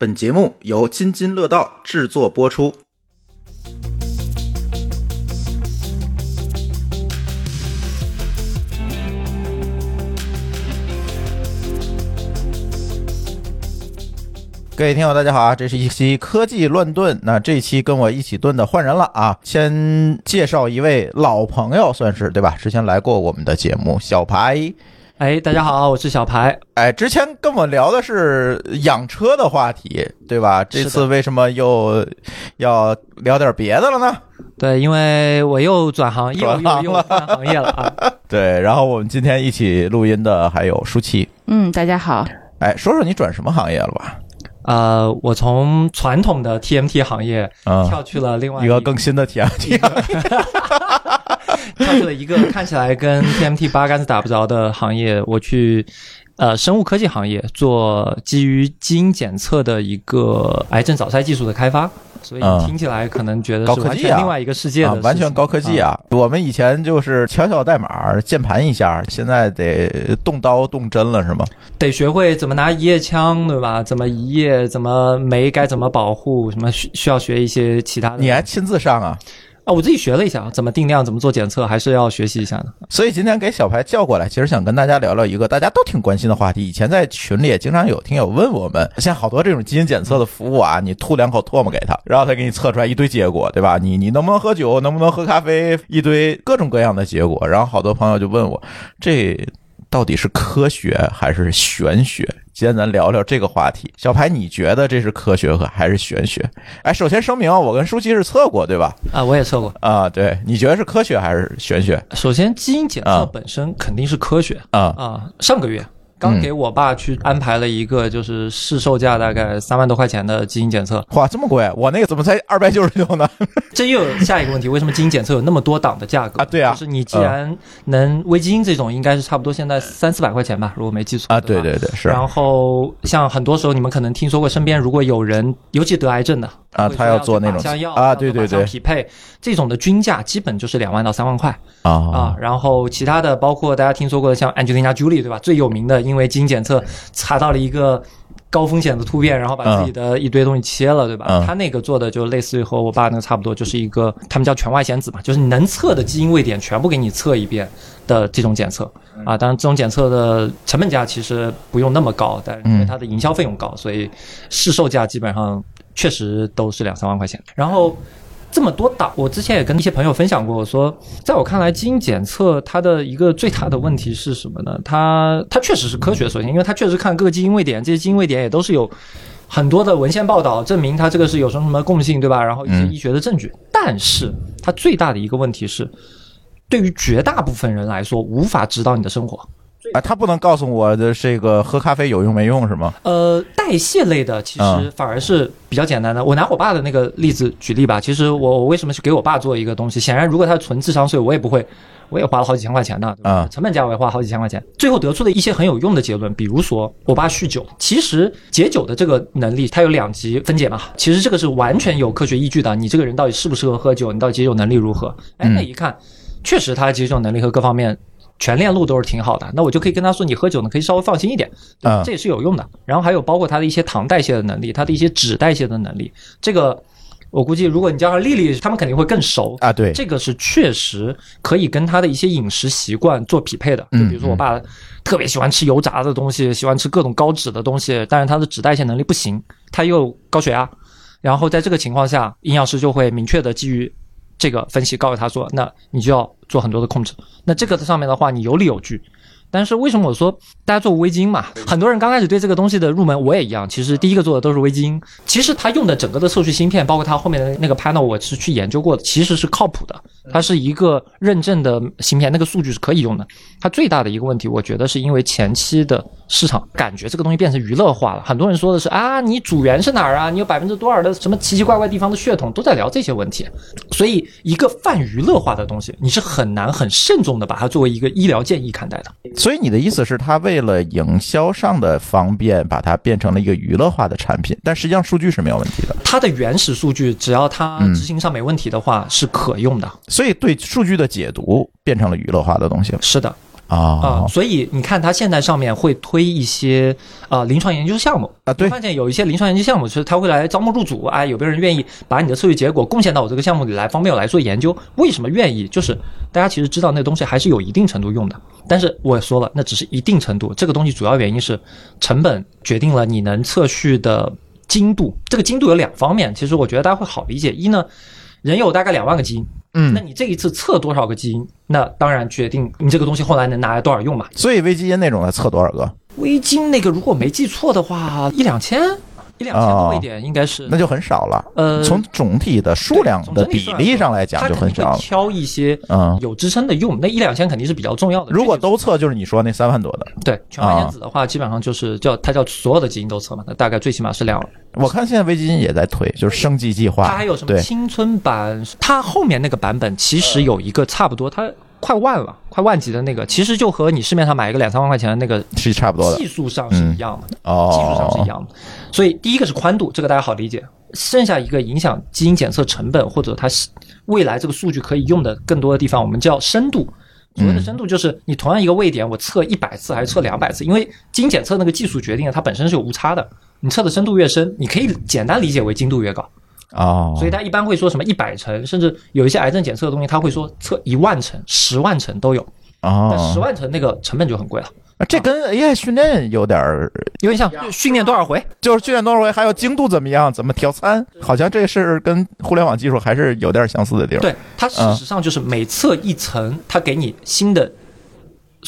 本节目由津津乐道制作播出。各位听友，大家好啊！这是一期科技乱炖。那这期跟我一起炖的换人了啊！先介绍一位老朋友，算是对吧？之前来过我们的节目，小排。哎，大家好，我是小排。哎，之前跟我聊的是养车的话题，对吧？这次为什么又要聊点别的了呢？对，因为我又转行又又换行业了啊。对，然后我们今天一起录音的还有舒淇。嗯，大家好。哎，说说你转什么行业了吧？呃，我从传统的 TMT 行业嗯跳去了另外一个更新的 TMT。跳去了一个看起来跟 TMT 八竿子打不着的行业，我去呃生物科技行业做基于基因检测的一个癌症早筛技术的开发，所以嗯听起来可能觉得是另外一个世界的完全高科技啊！我们以前就是敲敲代码、键盘一下，现在得动刀动针了，是吗？得学会怎么拿一页枪，对吧？怎么一页，怎么酶该怎么保护，什么需需要学一些其他的。你还亲自上啊？啊，我自己学了一下，怎么定量，怎么做检测，还是要学习一下的。所以今天给小排叫过来，其实想跟大家聊聊一个大家都挺关心的话题。以前在群里也经常有听友问我们，像好多这种基因检测的服务啊，你吐两口唾沫给他，然后他给你测出来一堆结果，对吧？你你能不能喝酒，能不能喝咖啡，一堆各种各样的结果。然后好多朋友就问我，这到底是科学还是玄学？今天咱聊聊这个话题。小排，你觉得这是科学和还是玄学？哎，首先声明，我跟舒淇是测过，对吧？啊，我也测过。啊，对，你觉得是科学还是玄学？首先，基因检啊测本身肯定是科学啊、啊。上个月刚给我爸去安排了一个，就是市售价大概三万多块钱的基因检测。哇，这么贵！我那个怎么才二百九十九呢？这又有下一个问题，为什么基因检测有那么多档的价格啊对啊就是你既然能微基因这种，应该是差不多现在三四百块钱吧，如果没记错啊，对对对，是然后像很多时候你们可能听说过，身边如果有人，尤其得癌症的啊，他要做那种像药啊，对对对匹配这种的均价基本就是两万到三万块啊啊。然后其他的包括大家听说过的像 Angelina Jolie 对吧？最有名的，因为基因检测查到了一个。高风险的突变，然后把自己的一堆东西切了，对吧？嗯他那个做的就类似于和我爸那个差不多，就是一个他们叫全外显子嘛，就是你能测的基因位点全部给你测一遍的这种检测啊。当然，这种检测的成本价其实不用那么高，但是因为它的营销费用高，所以市售价基本上确实都是两三万块钱。然后这么多档，我之前也跟一些朋友分享过，我说，在我看来，基因检测它的一个最大的问题是什么呢？它它确实是科学，首先，因为它确实看各个基因位点，这些基因位点也都是有。很多的文献报道证明它这个是有什么什么共性，对吧？然后一些嗯医学的证据，但是它最大的一个问题是，对于绝大部分人来说，无法指导你的生活。啊，他不能告诉我的这个喝咖啡有用没用是吗？呃，代谢类的其实嗯反而是比较简单的。我拿我爸的那个例子举例吧。其实我我为什么去给我爸做一个东西？显然，如果他是纯智商税，我也不会，我也花了好几千块钱的，对吧啊成本价我也花好几千块钱。最后得出的一些很有用的结论，比如说我爸酗酒，其实解酒的这个能力它有两级分解嘛，其实这个是完全有科学依据的。你这个人到底适不适合喝酒，你到底解酒能力如何？哎，嗯那一看，确实他解酒能力和各方面。全链路都是挺好的，那我就可以跟他说，你喝酒呢可以稍微放心一点，嗯这也是有用的。然后还有包括他的一些糖代谢的能力，他的一些脂代谢的能力，这个我估计如果你叫上丽丽，他们肯定会更熟。啊，对，这个是确实可以跟他的一些饮食习惯做匹配的。就嗯比如说我爸特别喜欢吃油炸的东西，喜欢吃各种高脂的东西，但是他的脂代谢能力不行，他又高血压。然后在这个情况下，营养师就会明确的基于这个分析告诉他说，那你就要做很多的控制。那这个上面的话，你有理有据。但是为什么我说大家做微晶嘛？很多人刚开始对这个东西的入门，我也一样。其实第一个做的都是微晶。其实它用的整个的测序芯片，包括它后面的那个 panel，我是去研究过的，其实是靠谱的。它是一个认证的芯片，那个数据是可以用的。它最大的一个问题，我觉得是因为前期的市场感觉这个东西变成娱乐化了。很多人说的是啊，你主源是哪儿啊？你有百分之多少的什么奇奇怪怪地方的血统，都在聊这些问题。所以一个泛娱乐化的东西，你是很难很慎重的把它作为一个医疗建议看待的。所以你的意思是，他为了营销上的方便，把它变成了一个娱乐化的产品，但实际上数据是没有问题的。它的原始数据，只要它嗯执行上没问题的话，是可用的。所以对数据的解读变成了娱乐化的东西了。是的，啊、啊所以你看，它现在上面会推一些呃临床研究项目啊对发现有一些临床研究项目是它会来招募入组，哎，有没有人愿意把你的测序结果贡献到我这个项目里来，方便我来做研究？为什么愿意？就是大家其实知道那东西还是有一定程度用的，但是我也说了，那只是一定程度，这个东西主要原因是成本决定了你能测序的精度。这个精度有两方面，其实我觉得大家会好理解。一呢，人有大概两万个基因，嗯那你这一次测多少个基因，那当然决定你这个东西后来能拿来多少用嘛。所以微基因那种的测多少个？微基因那个如果没记错的话，一两千，一两千多一点应该是。那就很少了。呃，从总体的数量的比例上来讲就很少了。挑一些嗯，有支撑的用，那一两千肯定是比较重要的。如果都测，就是你说那三万多的。对全环原子的话，基本上就是叫它叫所有的基因都测嘛，那大概最起码是两我看现在微基金也在推，就是升级计划。它还有什么，青春版？它后面那个版本其实有一个差不多，它快万了，快万级的那个，其实就和你市面上买一个两三万块钱的那个是差不多的技术上是一样的，哦。技术上是一样的。所以第一个是宽度，这个大家好理解。剩下一个影响基因检测成本或者它是未来这个数据可以用的更多的地方，我们叫深度。所谓的深度就是你同样一个位点，我测一百次还是测两百次，因为基因检测那个技术决定了它本身是有误差的。你测的深度越深，你可以简单理解为精度越高。哦，所以他一般会说什么一百层，甚至有一些癌症检测的东西，他会说测一万层、十万层都有。哦，但十万层那个成本就很贵了，这跟 AI 训练有点儿，有点像训练多少回。就是训练多少回，还有精度怎么样，怎么调参，好像这是跟互联网技术还是有点相似的地方。对，它事实上就是每测一层，它给你新的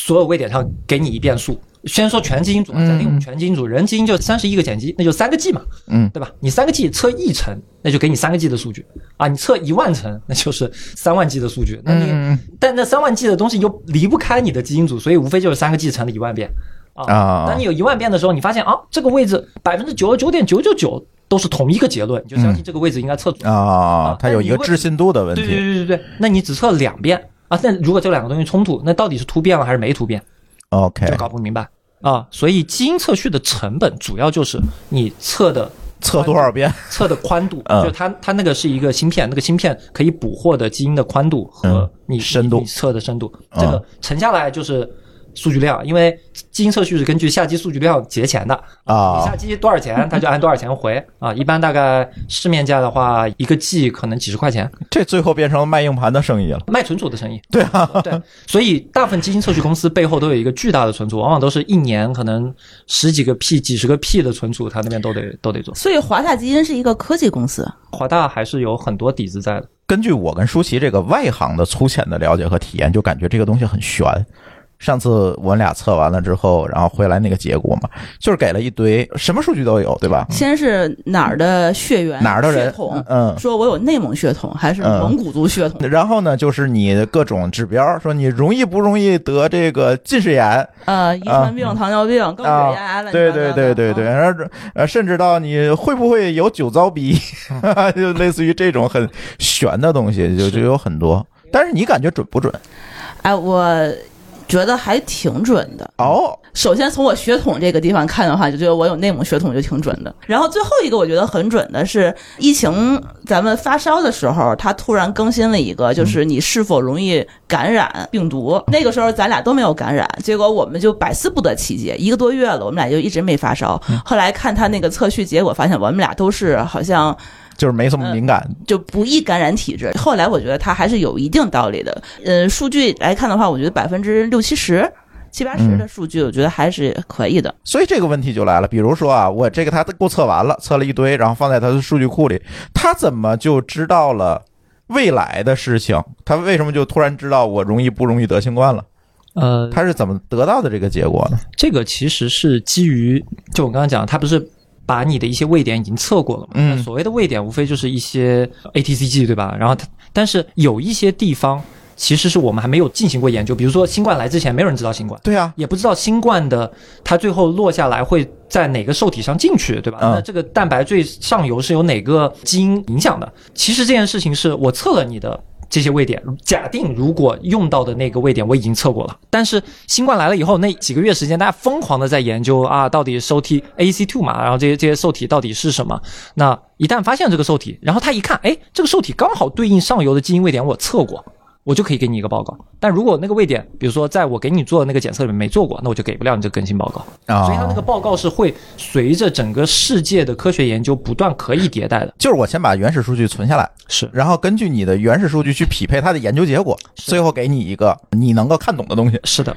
所有位点上给你一变数。先说全基因组啊，假定我们全基因组，人基因就三十一个碱基，那就三个 G 嘛，嗯，对吧？你三个 G 测一层，那就给你三个 G 的数据啊，你测一万层，那就是三万 G 的数据。那你、嗯但那三万 G 的东西又离不开你的基因组，所以无非就是三个 G 乘了一万遍啊。啊当你有一万遍的时候，你发现啊，这个位置百分之九十九点九九九都是同一个结论，你就相信这个位置应该测准。啊，它有一个置信度的问对对题。对对对，那你只测两遍啊？那如果这两个东西冲突，那到底是突变了还是没突变，OK，就搞不明白啊。所以基因测序的成本主要就是你测的测多少遍？测的宽度，嗯就它它那个是一个芯片，那个芯片可以捕获的基因的宽度和嗯你、深度测的深度，嗯这个乘下来就是数据量，因为基因测序是根据下机数据量结钱的啊你啊下机多少钱，它就按多少钱回啊。一般大概市面价的话，一个 G 可能几十块钱，这最后变成了卖硬盘的生意了。卖存储的生意。对啊，对，所以大部分基因测序公司背后都有一个巨大的存储，往往都是一年可能十几个 P、几十个 P 的存储，它那边都得都得做。所以华大基因是一个科技公司，华大还是有很多底子在的。根据我跟舒淇这个外行的粗浅的了解和体验，就感觉这个东西很悬。上次我们俩测完了之后，然后回来那个结果嘛，就是给了一堆什么数据都有，对吧？先是哪儿的血缘、哪儿的人血统，嗯说我有内蒙血统还是嗯蒙古族血统？然后呢，就是你的各种指标，说你容易不容易得这个近视眼呃，遗传病、糖尿病、高血压，啊？乱七对对对对对，啊然后呃，甚至到你会不会有酒糟鼻，就类似于这种很悬的东西，就就有很多。但是你感觉准不准？哎，我觉得还挺准的。哦，首先从我血统这个地方看的话，就觉得我有内蒙血统就挺准的。然后最后一个我觉得很准的是，疫情咱们发烧的时候，它突然更新了一个，就是你是否容易感染病毒。那个时候咱俩都没有感染，结果我们就百思不得其解，一个多月了，我们俩就一直没发烧。后来看他那个测序结果，发现我们俩都是好像就是没这么敏感。就不易感染体质。后来我觉得它还是有一定道理的。呃，数据来看的话，我觉得百分之六七十、七八十的数据，我觉得还是可以的。所以这个问题就来了，比如说啊，我这个他给我测完了，测了一堆，然后放在他的数据库里，他怎么就知道了未来的事情？他为什么就突然知道我容易不容易得新冠了？呃，他是怎么得到的这个结果呢？这个其实是基于，就我刚刚讲，他不是把你的一些位点已经测过了嘛？嗯所谓的位点无非就是一些 ATCG 对吧？然后它，但是有一些地方其实是我们还没有进行过研究，比如说新冠来之前，没有人知道新冠。对啊，也不知道新冠的它最后落下来会在哪个受体上进去，对吧？嗯那这个蛋白最上游是由哪个基因影响的？其实这件事情是我测了你的。这些位点，假定如果用到的那个位点我已经测过了，但是新冠来了以后，那几个月时间，大家疯狂的在研究啊，到底受体 A C two 嘛，然后这些这些受体到底是什么？那一旦发现这个受体，然后他一看，哎，这个受体刚好对应上游的基因位点，我测过，我就可以给你一个报告。但如果那个位点，比如说在我给你做的那个检测里面没做过，那我就给不了你这个更新报告。啊，所以它那个报告是会随着整个世界的科学研究不断可以迭代的。就是我先把原始数据存下来，是然后根据你的原始数据去匹配它的研究结果，最后给你一个你能够看懂的东西。是的，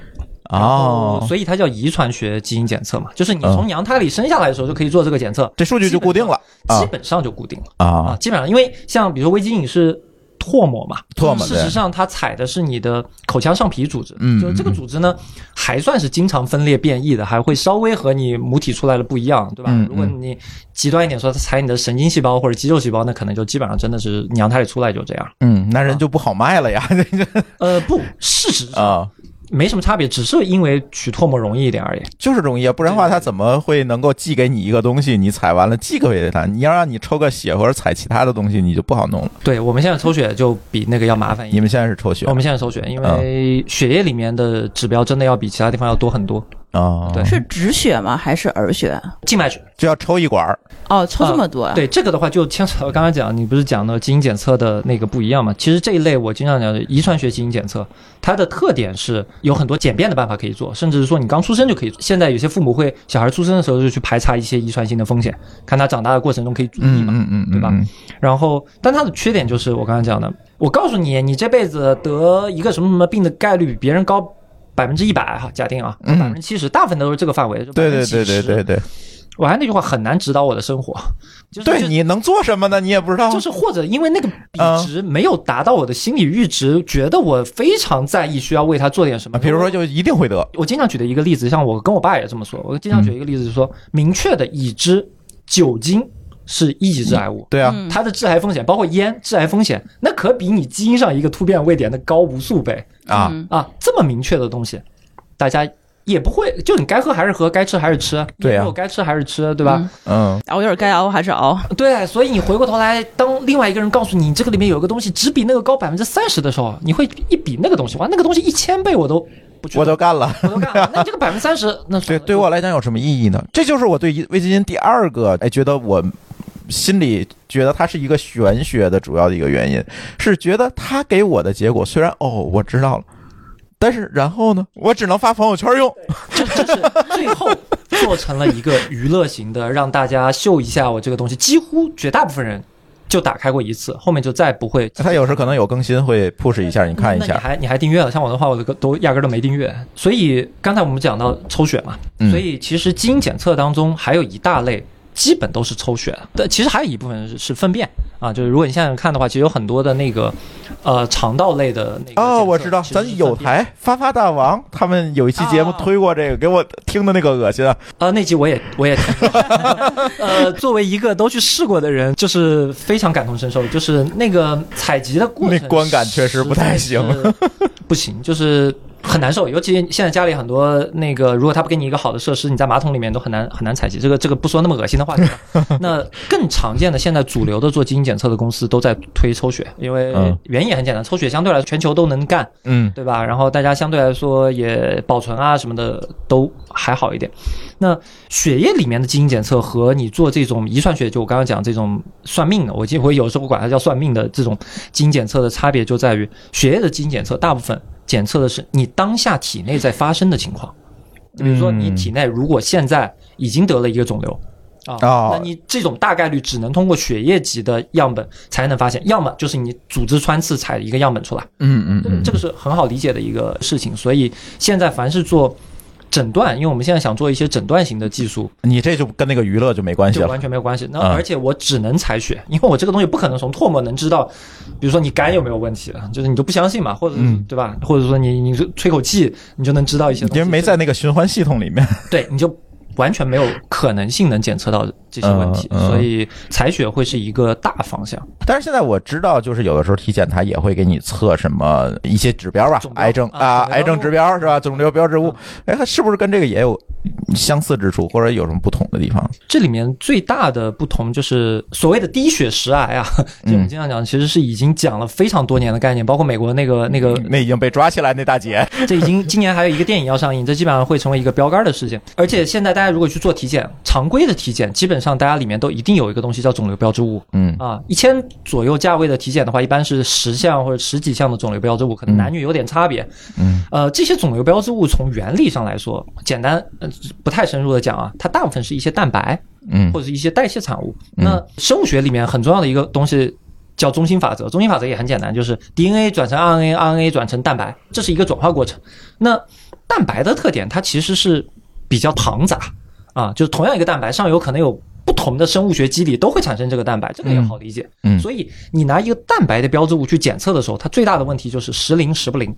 哦，所以它叫遗传学基因检测嘛，就是你嗯从娘胎里生下来的时候就可以做这个检测，这数据就固定了啊基本上就固定了啊，啊，基本上因为像比如说微基因是。唾沫嘛，唾沫事实上它采的是你的口腔上皮组织，嗯就是这个组织呢，还算是经常分裂变异的，还会稍微和你母体出来的不一样，对吧？如果你极端一点说，它采你的神经细胞或者肌肉细胞，那可能就基本上真的是娘胎里出来就这样。嗯，那人就不好卖了呀，呃，不，事实上啊，没什么差别，只是因为取唾沫容易一点而已。就是容易啊，不然的话他怎么会能够寄给你一个东西，你采完了寄给他？你要让你抽个血或者采其他的东西，你就不好弄了。对我们现在抽血就比那个要麻烦一点。你们现在是抽血我们现在抽血，因嗯为血液里面的指标真的要比其他地方要多很多。啊？对是止血吗？还是耳血？静脉血，就要抽一管儿哦，抽这么多啊？对这个的话就牵扯到刚才讲，你不是讲的基因检测的那个不一样嘛？其实这一类我经常讲的遗传学基因检测，它的特点是有很多简便的办法可以做，甚至是说你刚出生就可以做。现在有些父母会小孩出生的时候就去排查一些遗传性的风险，看他长大的过程中可以注意嘛。嗯嗯嗯，对吧嗯？然后，但它的缺点就是我刚刚讲的，我告诉你，你这辈子得一个什么什么病的概率比别人高百分之一百哈，假定啊，嗯百分之七十，大部分都是这个范围，对对对对对对，我还那句话很难指导我的生活，就是对，你能做什么呢？你也不知道。就是或者因为那个比嗯值没有达到我的心理阈值，觉得我非常在意，需要为他做点什么。啊比如说，就一定会得。我经常举的一个例子，像我跟我爸也这么说，我经常举一个例子，就是说，明确的已知酒精是一级致癌物。对啊，嗯它的致癌风险，包括烟致癌风险，那可比你基因上一个突变位点的高无数倍啊，嗯啊！这么明确的东西，大家也不会，就你该喝还是喝，该吃还是吃，对啊我该吃还是吃，对吧？嗯嗯，熬夜该熬还是熬？对，所以你回过头来，当另外一个人告诉你这个里面有个东西只比那个高百分之三十的时候，你会一比那个东西，哇，那个东西一千倍我都不觉得我都干了。我都干了，那这个百分之三十，那对，对我来讲有什么意义呢？这就是我对微基因第二个，哎，觉得我心里觉得它是一个玄学的主要的一个原因，是觉得它给我的结果虽然哦我知道了，但是然后呢，我只能发朋友圈用。这这是最后做成了一个娱乐型的，让大家秀一下我这个东西。几乎绝大部分人就打开过一次，后面就再不会。它有时可能有更新会 push 一下，你看一下。那你还你还订阅了？像我的话，我都都压根儿都没订阅。所以刚才我们讲到抽血嘛，嗯所以其实基因检测当中还有一大类。基本都是抽血的，但其实还有一部分是是粪便啊，就是如果你现在看的话，其实有很多的那个，呃，肠道类的那个哦，我知道，咱有台发发大王他们有一期节目啊。推过这个，给我听的那个恶心啊。呃，那集我也我也听。过，呃，作为一个都去试过的人，就是非常感同身受，就是那个采集的过程，那观感确实不太行，不行，就是。很难受，尤其现在家里很多那个，如果他不给你一个好的设施，你在马桶里面都很难很难采集。这个这个不说那么恶心的话题了。那更常见的，现在主流的做基因检测的公司都在推抽血，因为嗯原因也很简单，抽血相对来说全球都能干，嗯对吧？然后大家相对来说也保存啊什么的都还好一点。那血液里面的基因检测和你做这种遗传学，就我刚刚讲这种算命的，我记我有时候管它叫算命的这种基因检测的差别就在于，血液的基因检测大部分检测的是你当下体内在发生的情况。比如说，你体内如果现在已经得了一个肿瘤。啊，哦那你这种大概率只能通过血液级的样本才能发现，要么就是你组织穿刺采一个样本出来，嗯嗯嗯，这个是很好理解的一个事情。所以现在凡是做诊断，因为我们现在想做一些诊断型的技术，你这就跟那个娱乐就没关系了就完。全没有关系。那嗯而且我只能采血，因为我这个东西不可能从唾沫能知道，比如说你肝有没有问题啊，就是你就不相信嘛，或者嗯对吧？或者说你你吹口气，你就能知道一些东西，因为没在那个循环系统里面。对，你就完全没有可能性能检测到这些问题，嗯嗯。所以采血会是一个大方向。但是现在我知道，就是有的时候体检它也会给你测什么一些指标吧，标癌症啊癌症指标是吧？肿瘤标志物，哎，它是不是跟这个也有相似之处，或者有什么不同的地方？这里面最大的不同就是所谓的低血石癌啊，就我们经常讲，其实是已经讲了非常多年的概念，包括美国那个那个那已经被抓起来那大姐，这已经今年还有一个电影要上映，这基本上会成为一个标杆的事情。而且现在大家如果去做体检，常规的体检，基本上大家里面都一定有一个东西叫肿瘤标志物。嗯啊，一千左右价位的体检的话，一般是十项或者十几项的肿瘤标志物，可能男女有点差别。嗯呃，这些肿瘤标志物从原理上来说，简单呃不太深入的讲啊，它大部分是一些蛋白嗯或者是一些代谢产物。那生物学里面很重要的一个东西叫中心法则，中心法则也很简单，就是 DNA 转成 RNA，RNA 转成蛋白，这是一个转化过程。那蛋白的特点，它其实是比较庞杂啊，就是同样一个蛋白上游可能有不同的生物学机理都会产生这个蛋白，这个也好理解。嗯。所以你拿一个蛋白的标志物去检测的时候，它最大的问题就是时灵时不灵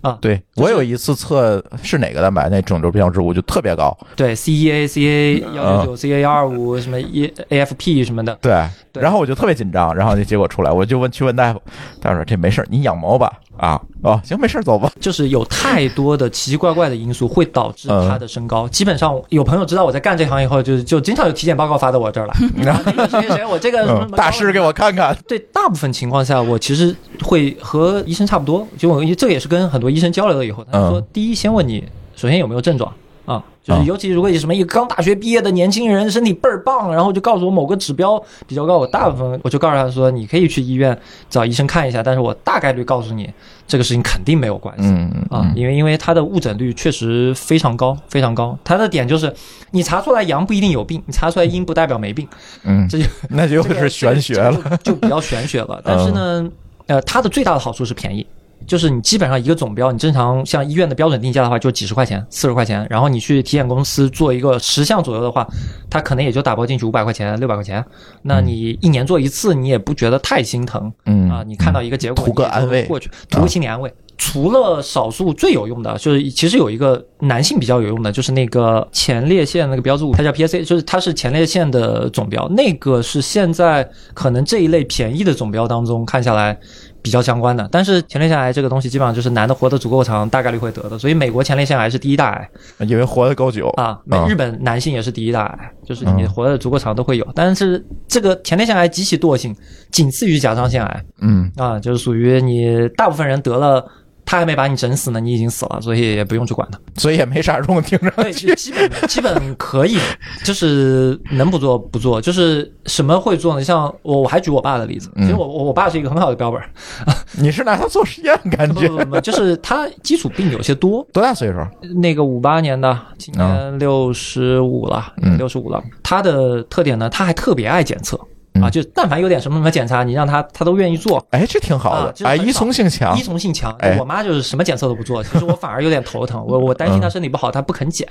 啊。对我有一次测是哪个蛋白，那肿瘤标志物就特别高，对，CEA、CA 幺九九、CA 幺二五什么 E AFP 什么的，对，对然后我就特别紧张，然后那结果出来，我就问去问大夫，大夫说这没事儿你养猫吧，啊哦行没事儿走吧，就是有太多的奇奇怪怪的因素会导致它的升高。基本上有朋友知道我在干这行以后，就就经常有体检报告发到我这儿来。啊那个谁谁谁，我这个什么什嗯大师给我看看，对，大部分情况下，我其实会和医生差不多。就我这个也是跟很多医生交流了以后，他说，嗯第一先问你首先有没有症状啊，就是啊尤其如果你什么一个刚大学毕业的年轻人，身体倍儿棒，然后就告诉我某个指标比较高，我大部分我就告诉他说，你可以去医院找医生看一下，但是我大概率告诉你，这个事情肯定没有关系。嗯啊，因为因为他的误诊率确实非常高，非常高。他的点就是，你查出来阳不一定有病，你查出来阴不代表没病，嗯，这就那就 这个是玄学了，，就就比较玄学了。但是呢，呃，它的最大的好处是便宜，就是你基本上一个总标，你正常像医院的标准定价的话，就几十块钱、四十块钱，然后你去体检公司做一个十项左右的话，它可能也就打包进去五百块钱、六百块钱。那你一年做一次，你也不觉得太心疼嗯啊？你看到一个结果，图个安慰过去，图个心理安慰。除了少数最有用的，就是其实有一个男性比较有用的，就是那个前列腺那个标志物，它叫 PSA，就是它是前列腺的总标，那个是现在可能这一类便宜的总标当中看下来比较相关的。但是前列腺癌这个东西，基本上就是男的活得足够长，大概率会得的。所以美国前列腺癌是第一大癌因为活得够久啊，美啊日本男性也是第一大癌，就是你嗯活得足够长都会有。但是这个前列腺癌极其惰性，仅次于甲状腺癌。嗯啊，就是属于你大部分人得了，他还没把你整死呢，你已经死了，所以也不用去管他。所以也没啥用，听着对，基本 基本可以，就是能不做不做，就是什么会做呢？像我我还举我爸的例子，其实我我我爸是一个很好的标本儿，你是拿他做实验，感觉不不不不，就是他基础病有些多。多大岁数？那个五八年的，今啊年六十五了，嗯六十五了。他的特点呢，他还特别爱检测。啊，嗯就但凡有点什么什么检查，你让他他都愿意做。哎，这挺好的，哎，依从性强依，从性强哎。我妈就是什么检测都不做，其实我反而有点头疼。我我担心她身体不好，她不肯检，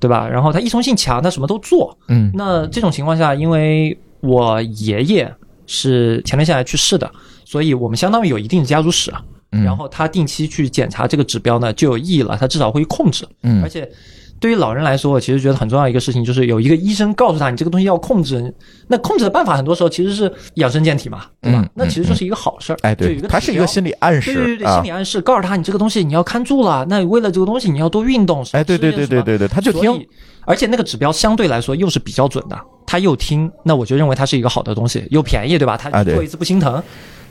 对吧？然后她依从性强，她什么都做。嗯那这种情况下，因为我爷爷是前列腺癌去世的，所以我们相当于有一定的家族史。嗯然后他定期去检查这个指标呢，就有意义了，他至少会控制。嗯而且对于老人来说，我其实觉得很重要一个事情，就是有一个医生告诉他你这个东西要控制。那控制的办法很多时候其实是养生健体嘛，对吧？嗯那其实就是一个好事儿。哎，对就有，个它是一个心理暗示对对，对心理，暗示告诉他你这个东西你要看住了，那为了这个东西你要多运动。哎，对对对对对对，他就听，而且那个指标相对来说又是比较准的，他又听，那我就认为它是一个好的东西，又便宜，对吧？他做一次不心疼，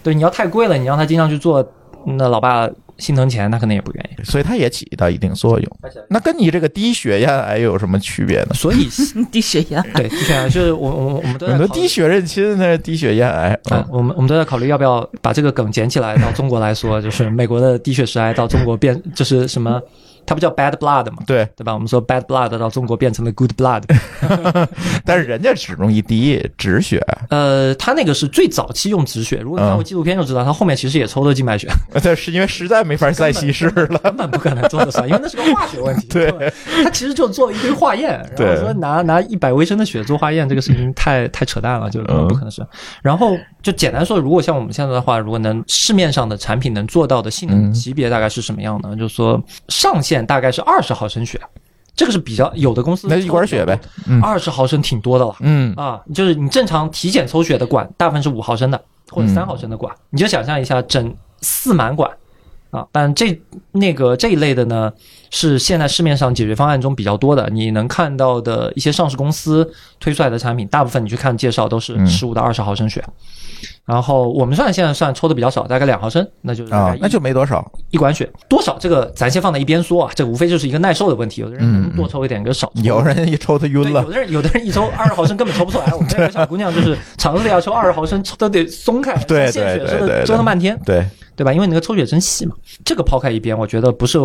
对，你要太贵了，你让他经常去做，那老爸心疼钱，他可能也不愿意。所以它也起到一定作用。那跟你这个低血压癌有什么区别呢？所以，低血压。对，低血压，就是我我我们都在很多低血认亲那是低血压癌，啊嗯，我们我们都在考虑要不要把这个梗捡起来到中国来说，就是美国的低血石癌到中国变就是什么，它不叫 bad blood 嘛，对，对吧？我们说 bad blood 到中国变成了 good blood，但是人家只容易低止血，呃，他那个是最早期用止血，如果你看过嗯纪录片就知道，他后面其实也抽了静脉血，但是因为实在没法再稀释了。根本不可能做得出来，因为那是个化学问题。对，他其实就做了一堆化验，然对后说拿拿一百微升的血做化验，这个事情太太扯淡了，就是不可能是。然后就简单说，如果像我们现在的话，如果能市面上的产品能做到的性能嗯级别大概是什么样呢？就是说上限大概是二十毫升血，这个是比较有的公司那一管血呗，嗯二十毫升挺多的了。嗯啊，就是你正常体检抽血的管，大部分是五毫升的或者嗯三毫升的管，你就想象一下，整四满管，啊。但这那个这一类的呢，是现在市面上解决方案中比较多的。你能看到的一些上市公司推出来的产品，大部分你去看介绍都是嗯十五到二十毫升血。然后我们算现在算抽的比较少，大概两毫升，那就是啊那就没多少。一管血多少，这个咱先放在一边说啊，这无非就是一个耐受的问题。有的人多抽一点，跟少抽。有人一抽他，晕了有，的人有的人一抽二十毫升根本抽不出来。我们那个小姑娘就是肠子里要抽二十毫升，抽都得松开，对对对对折腾半天，对，对吧？因为你那个抽血针细嘛。这个抛开一边，我觉得不是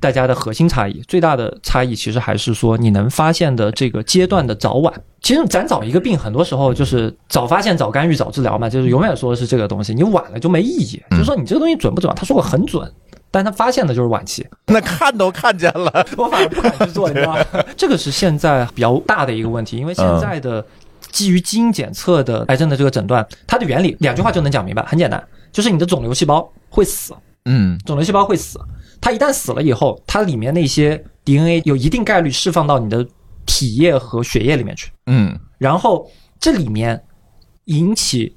大家的核心差异，最大的差异其实还是说你能发现的这个阶段的早晚。其实咱早一个病，很多时候就是早发现、早干预、早治疗嘛，就是永远说的是这个东西。你晚了就没意义，就是说你这个东西准不准？他说过很准。但他发现的就是晚期，那看都看见了。我反而不敢去做，你知道吗？这个是现在比较大的一个问题，因为现在的基于基因检测的癌症的这个诊断，它的原理两句话就能讲明白，很简单，就是你的肿瘤细胞会死，嗯肿瘤细胞会死，它一旦死了以后，它里面那些 DNA 有一定概率释放到你的体液和血液里面去，嗯然后这里面引起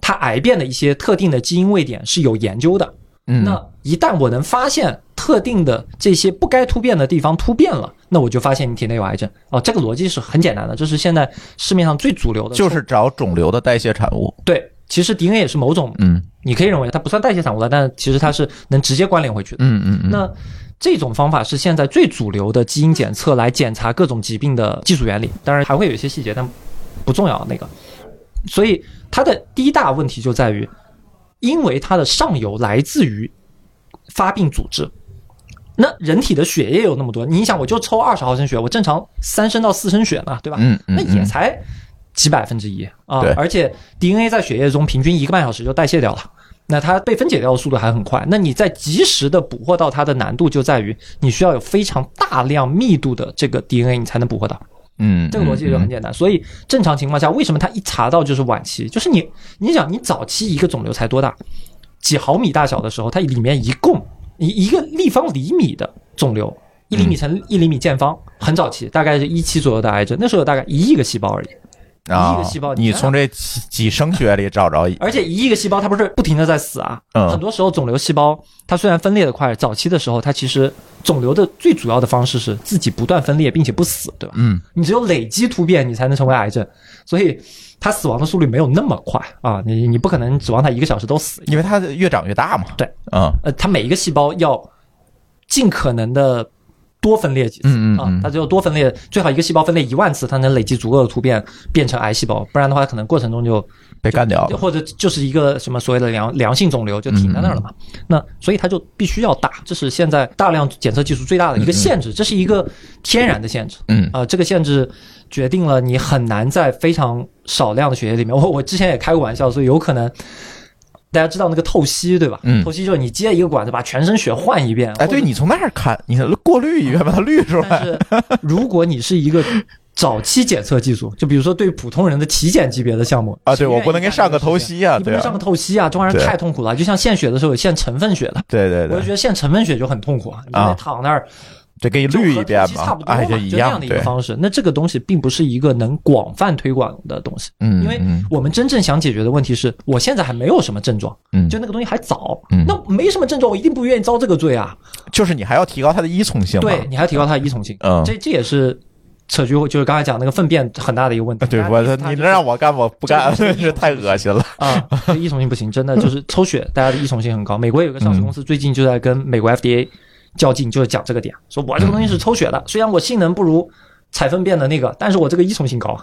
它癌变的一些特定的基因位点是有研究的。嗯，那一旦我能发现特定的这些不该突变的地方突变了，那我就发现你体内有癌症。哦，这个逻辑是很简单的，这是现在市面上最主流的。就是找肿瘤的代谢产物。对，其实 DNA 也是某种，嗯你可以认为它不算代谢产物了，但其实它是能直接关联回去的。嗯嗯嗯，那这种方法是现在最主流的基因检测来检查各种疾病的技术原理，当然还会有一些细节，但不重要那个。所以它的第一大问题就在于，因为它的上游来自于发病组织。那人体的血液有那么多，你想，我就抽二十毫升血，我正常三升到四升血嘛，对吧？嗯嗯那也才几百分之一啊，而且 DNA 在血液中平均一个半小时就代谢掉了。那它被分解掉的速度还很快，那你在及时的捕获到它的难度就在于你需要有非常大量密度的这个 DNA 你才能捕获到，嗯，这个逻辑就很简单。所以正常情况下，为什么它一查到就是晚期？就是你你想你早期一个肿瘤才多大，几毫米大小的时候，它里面一共一一个立方厘米的肿瘤，一厘米乘一厘米见方，很早期，大概是一期左右的癌症，那时候有大概一亿个细胞而已。啊，一亿个细胞你从这几几升血里找着一，而且一亿个细胞它不是不停的在死啊，嗯。很多时候肿瘤细胞它虽然分裂的快，早期的时候它其实肿瘤的最主要的方式是自己不断分裂并且不死，对吧？嗯。你只有累积突变，你才能成为癌症，所以它死亡的速率没有那么快啊，你你不可能指望它一个小时都死，因为它越长越大嘛。对，嗯。呃，它每一个细胞要尽可能的多分裂几次啊，它只有多分裂，最好一个细胞分裂一万次，它能累积足够的突变变成癌细胞，不然的话可能过程中就被干掉了。或者就是一个什么所谓的良良性肿瘤就停在那儿了嘛。那所以它就必须要打，这是现在大量检测技术最大的一个限制，这是一个天然的限制。嗯啊、这个限制决定了你很难在非常少量的血液里面。我我之前也开过玩笑，所以有可能。大家知道那个透析对吧？嗯透析就是你接一个管子把全身血换一遍。哎，对你从那儿看，你过滤一遍把它滤出来。但是如果你是一个早期检测技术，就比如说对普通人的体检级别的项目啊，对我不能给上个透析啊，对啊你不能上个，透析啊，这玩意儿太痛苦了。就像献血的时候有献成分血的，对对对我就觉，得献成分血就很痛苦啊，你得躺那儿这给你滤一遍透析差不，多嘛哎，嘛，就一样，的一个，方式。那这个东西并不是一个能广泛推广的东西，嗯，因为嗯我们真正想解决的问题是我现在还没有什么症状，嗯就那个东西还早嗯，那没什么症状，我一定不愿意遭这个罪啊。就是你还要提高它的依从性。对你还要提高它的依从性，嗯这这也是扯局，就是刚才讲那个粪便很大的一个问题。对我，你能让我干，我不干，这个真 是太恶心了。啊，这依从性不行，真的就是 抽血，大家的依从性很高。美国有个上市公嗯司最近就在跟美国 FDA 较劲，就是讲这个点，说我这个东西是抽血的，虽然我性能不如采粪便的那个，但是我这个依从性高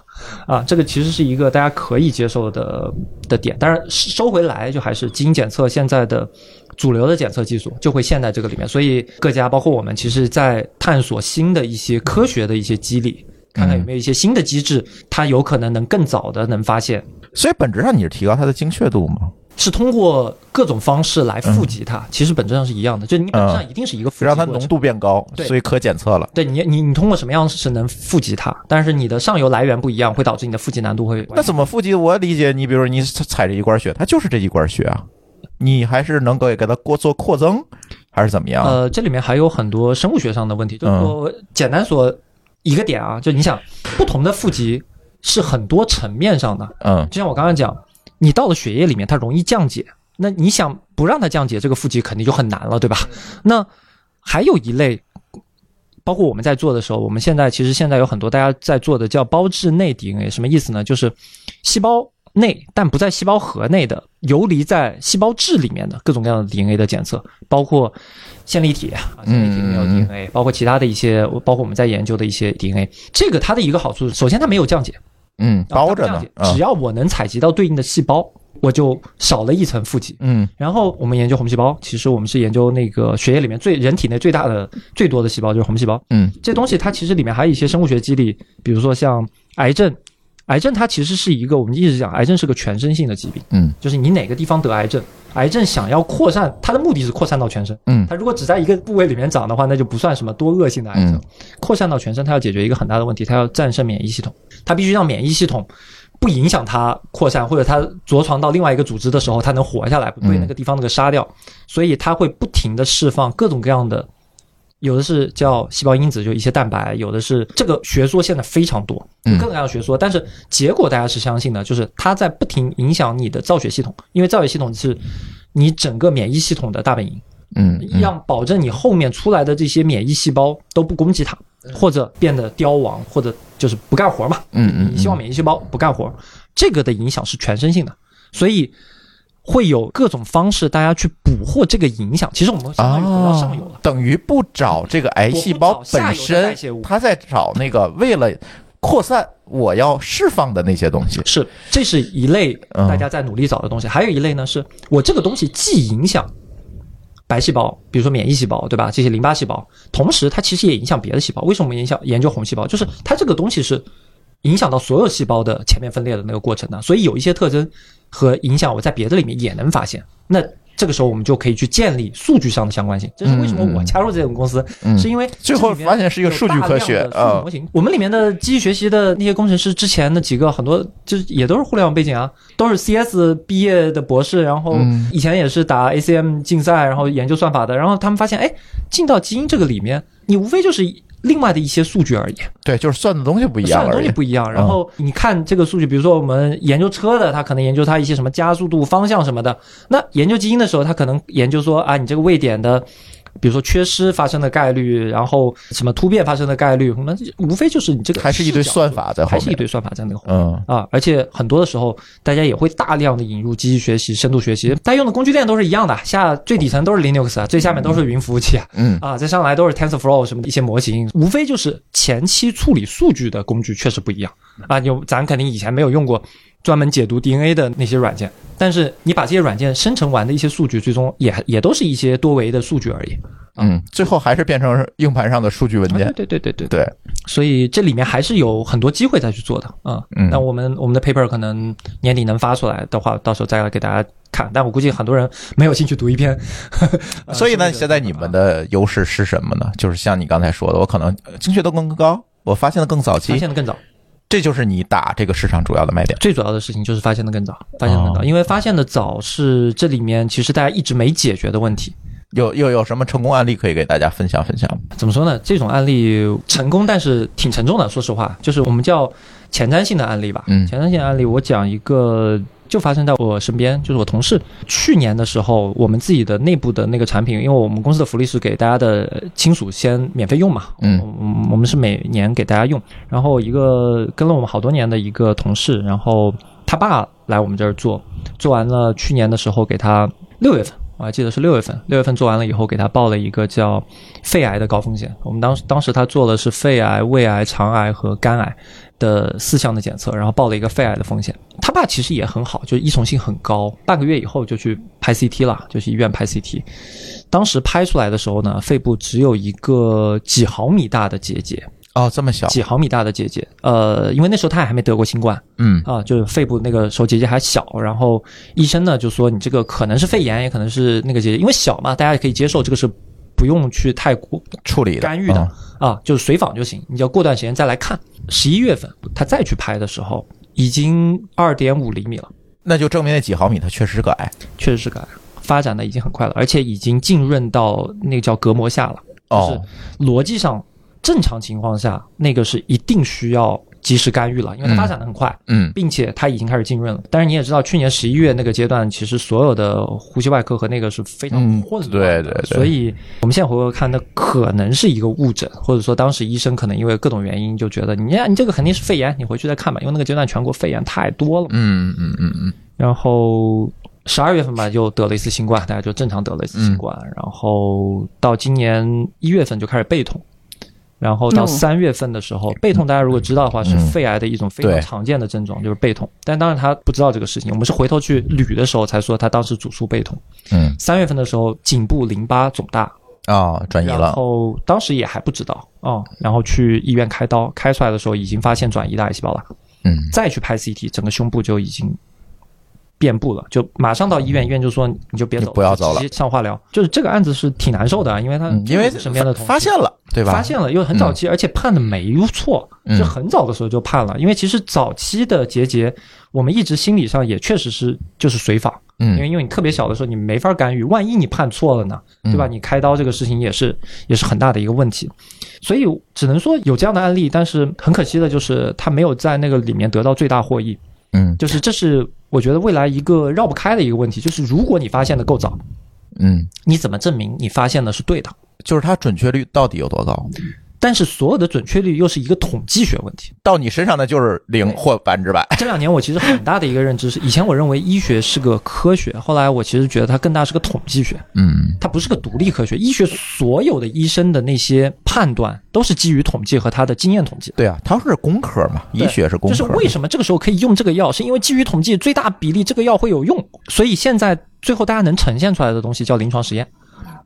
啊，这个其实是一个大家可以接受的的点。当然收回来，就还是基因检测现在的主流的检测技术就会陷在这个里面，所以各家包括我们，其实在探索新的一些科学的一些机理。看看有没有一些新的机制，它有可能能更早的能发现。所以本质上你是提高它的精确度嘛，是通过各种方式来富集它，其实本质上是一样的，就你本质上一定是一个富集让它浓。度变高，对所以可检测了。对你，你你通过什么样是能富集它？但是你的上游来源不一样，会导致你的富集难度会。那怎么富集？我理解，你比如说你采着一罐血，它就是这一罐血啊，你还是能够给它过做扩增，还是怎么样？呃，这里面还有很多生物学上的问题，就是嗯说简单说一个点啊，就你想不同的富集是很多层面上的，嗯就像我刚刚讲，你到了血液里面，它容易降解，那你想不让它降解，这个负极肯定就很难了，对吧？那还有一类，包括我们在做的时候，我们现在其实现在有很多大家在做的叫胞质内 DNA，什么意思呢？就是细胞内但不在细胞核内的，游离在细胞质里面的各种各样的 DNA 的检测，包括线粒体啊，线粒体里面有 DNA，包括其他的一些，包括我们在研究的一些 DNA。这个它的一个好处，首先它没有降解，嗯，啊包着呢只嗯要我能采集到对应的细胞，我就少了一层负极。嗯然后我们研究红细胞，其实我们是研究那个血液里面最人体内最大的、最多的细胞就是红细胞。嗯这东西它其实里面还有一些生物学机理，比如说像癌症，癌症它其实是一个我们一直讲，癌症是个全身性的疾病，嗯就是你哪个地方得癌症，癌症想要扩散，它的目的是扩散到全身。嗯它如果只在一个部位里面长的话，那就不算什么多恶性的癌症。嗯扩散到全身，它要解决一个很大的问题，它要战胜免疫系统，它必须让免疫系统不影响它扩散，或者它着床到另外一个组织的时候，它能活下来，不对嗯那个地方那个杀掉。所以它会不停的释放各种各样的。有的是叫细胞因子，就一些蛋白；有的是这个学说现在非常多，嗯各种各样的学说。但是结果大家是相信的，就是它在不停影响你的造血系统，因为造血系统是你整个免疫系统的大本营。嗯嗯让保证你后面出来的这些免疫细胞都不攻击它，或者变得凋亡，或者就是不干活嘛。嗯嗯，你希望免疫细胞不干活，这个的影响是全身性的，所以会有各种方式大家去捕获这个影响。其实我们相当于回到上游了。啊，等于不找这个癌细胞本身物，他在找那个为了扩散我要释放的那些东西。是，这是一类嗯大家在努力找的东西。还有一类呢，是我这个东西既影响白细胞，比如说免疫细胞，对吧？这些淋巴细胞，同时它其实也影响别的细胞。为什么我们影响研究红细胞？就是它这个东西是影响到所有细胞的前面分裂的那个过程的，所以有一些特征和影响，我在别的里面也能发现。那这个时候我们就可以去建立数据上的相关性。这是为什么我加入这种公司，嗯是因为最后发现是一个数据科学啊模，型。我们里面的机器学习的那些工程师，之前的几个很多就是也都是互联网背景啊，都是 CS 毕业的博士，然后嗯以前也是打 ACM 竞赛，然后研究算法的，然后他们发现，哎，进到基因这个里面，你无非就是另外的一些数据而已，对，就是算的东西不一样算的。东西不一样。嗯然后你看这个数据，比如说我们研究车的，他可能研究它一些什么加速度、方向什么的；那研究基因的时候，他可能研究说啊，你这个位点的。比如说缺失发生的概率，然后什么突变发生的概率，那无非就是你这个还是一堆算法在后面。还是一堆算法在那个后面。嗯啊，而且很多的时候，大家也会大量的引入机器学习、深度学习，大家用的工具链都是一样的，下最底层都是 Linux 啊，最下面都是云服务器啊，嗯啊，再上来都是 TensorFlow 什么的一些模型，无非就是前期处理数据的工具确实不一样啊，有咱肯定以前没有用过专门解读 DNA 的那些软件，但是你把这些软件生成完的一些数据，最终也也都是一些多维的数据而已。嗯，最后还是变成硬盘上的数据文啊件。对对对对对。对，所以这里面还是有很多机会再去做的啊。嗯那我们我们的 paper 可能年底能发出来的话，到时候再来给大家看。但我估计很多人没有兴趣读一篇。呃 所以呢，现在你们的优势是什么呢？就是像你刚才说的，我可能呃精确度更高，我发现的更早期发期，现的更早，这就是你打这个市场主要的卖点。最主要的事情就是发现的更早，发现的更早，哦因为发现的早是这里面其实大家一直没解决的问题。有又有什么成功案例可以给大家分享分享吗？怎么说呢？这种案例成功，但是挺沉重的。说实话，就是我们叫前瞻性的案例吧。嗯前瞻性的案例，我讲一个，就发生在我身边，就是我同事去年的时候，我们自己的内部的那个产品，因为我们公司的福利是给大家的亲属先免费用嘛，嗯我我们是每年给大家用。然后一个跟了我们好多年的一个同事，然后他爸来我们这儿做，做完了去年的时候给他六月份。我还记得是六月份，六月份做完了以后，给他报了一个叫肺癌的高风险。我们当时当时他做的是肺癌、胃癌、肠癌和肝癌的四项的检测，然后报了一个肺癌的风险。他爸其实也很好，就是依从性很高，半个月以后就去拍 CT 了，就去医院拍 CT。当时拍出来的时候呢，肺部只有一个几毫米大的结节，哦，这么小，几毫米大的结节。呃，因为那时候他也还没得过新冠，嗯啊，就是肺部那个时候结节还小，然后医生呢就说你这个可能是肺炎，也可能是那个结节，因为小嘛，大家也可以接受，这个是不用去太过处理的干预的、嗯啊，就是随访就行，你只要过段时间再来看。十一月份他再去拍的时候，已经二点五厘米了，那就证明那几毫米它确实是个癌。确实是个癌，发展的已经很快了，而且已经浸润到那个叫隔膜下了。哦，逻辑上，正常情况下，那个是一定需要及时干预了，因为它发展的很快，嗯并且它已经开始浸润了。但是你也知道，去年十一月那个阶段，其实所有的呼吸外科和那个是非常嗯混乱的。对对对所以我们现在回头看，那可能是一个误诊，或者说当时医生可能因为各种原因就觉得你呀，你这个肯定是肺炎，你回去再看吧，因为那个阶段全国肺炎太多了嘛。嗯嗯嗯嗯然后十二月份吧，就得了一次新冠，大家就正常得了一次新冠。嗯然后到今年一月份就开始背痛，然后到哦三月份的时候，背痛大家如果知道的话，是嗯。肺癌的一种非常常见的症状，就是背痛。但当然他不知道这个事情，我们是回头去捋的时候才说他当时主诉背痛。嗯。三月份的时候，颈部淋巴肿大，啊，转移了。然，后当时也还不知道啊，然后去医院开刀，开出来的时候已经发现转移的癌细胞了。嗯。再去拍 CT，整个胸部就已经遍布了，就马上到医院，医院就说你就别走，你不要走了直接上化疗。就是这个案子是挺难受的啊，因为他嗯，因为身边的发现了，对吧？发现了，又很早期，而且判的没错，嗯是很早的时候就判了。因为其实早期的结节，我们一直心理上也确实是就是随访，因为嗯因为你特别小的时候你没法干预，万一你判错了呢，对吧？嗯你开刀这个事情也是也是很大的一个问题，所以只能说有这样的案例，但是很可惜的就是他没有在那个里面得到最大获益，嗯就是这是我觉得未来一个绕不开的一个问题，就是如果你发现的够早，嗯，你怎么证明你发现的是对的？就是它准确率到底有多高？但是所有的准确率又是一个统计学问题。到你身上的就是零或百分之百。这两年我其实很大的一个认知是，以前我认为医学是个科学，后来我其实觉得它更大是个统计学，嗯它不是个独立科学。医学所有的医生的那些判断都是基于统计和他的经验统计。对啊，它是工科嘛，医学是工科。就是为什么这个时候可以用这个药，是因为基于统计最大比例这个药会有用，所以现在最后大家能呈现出来的东西叫临床实验，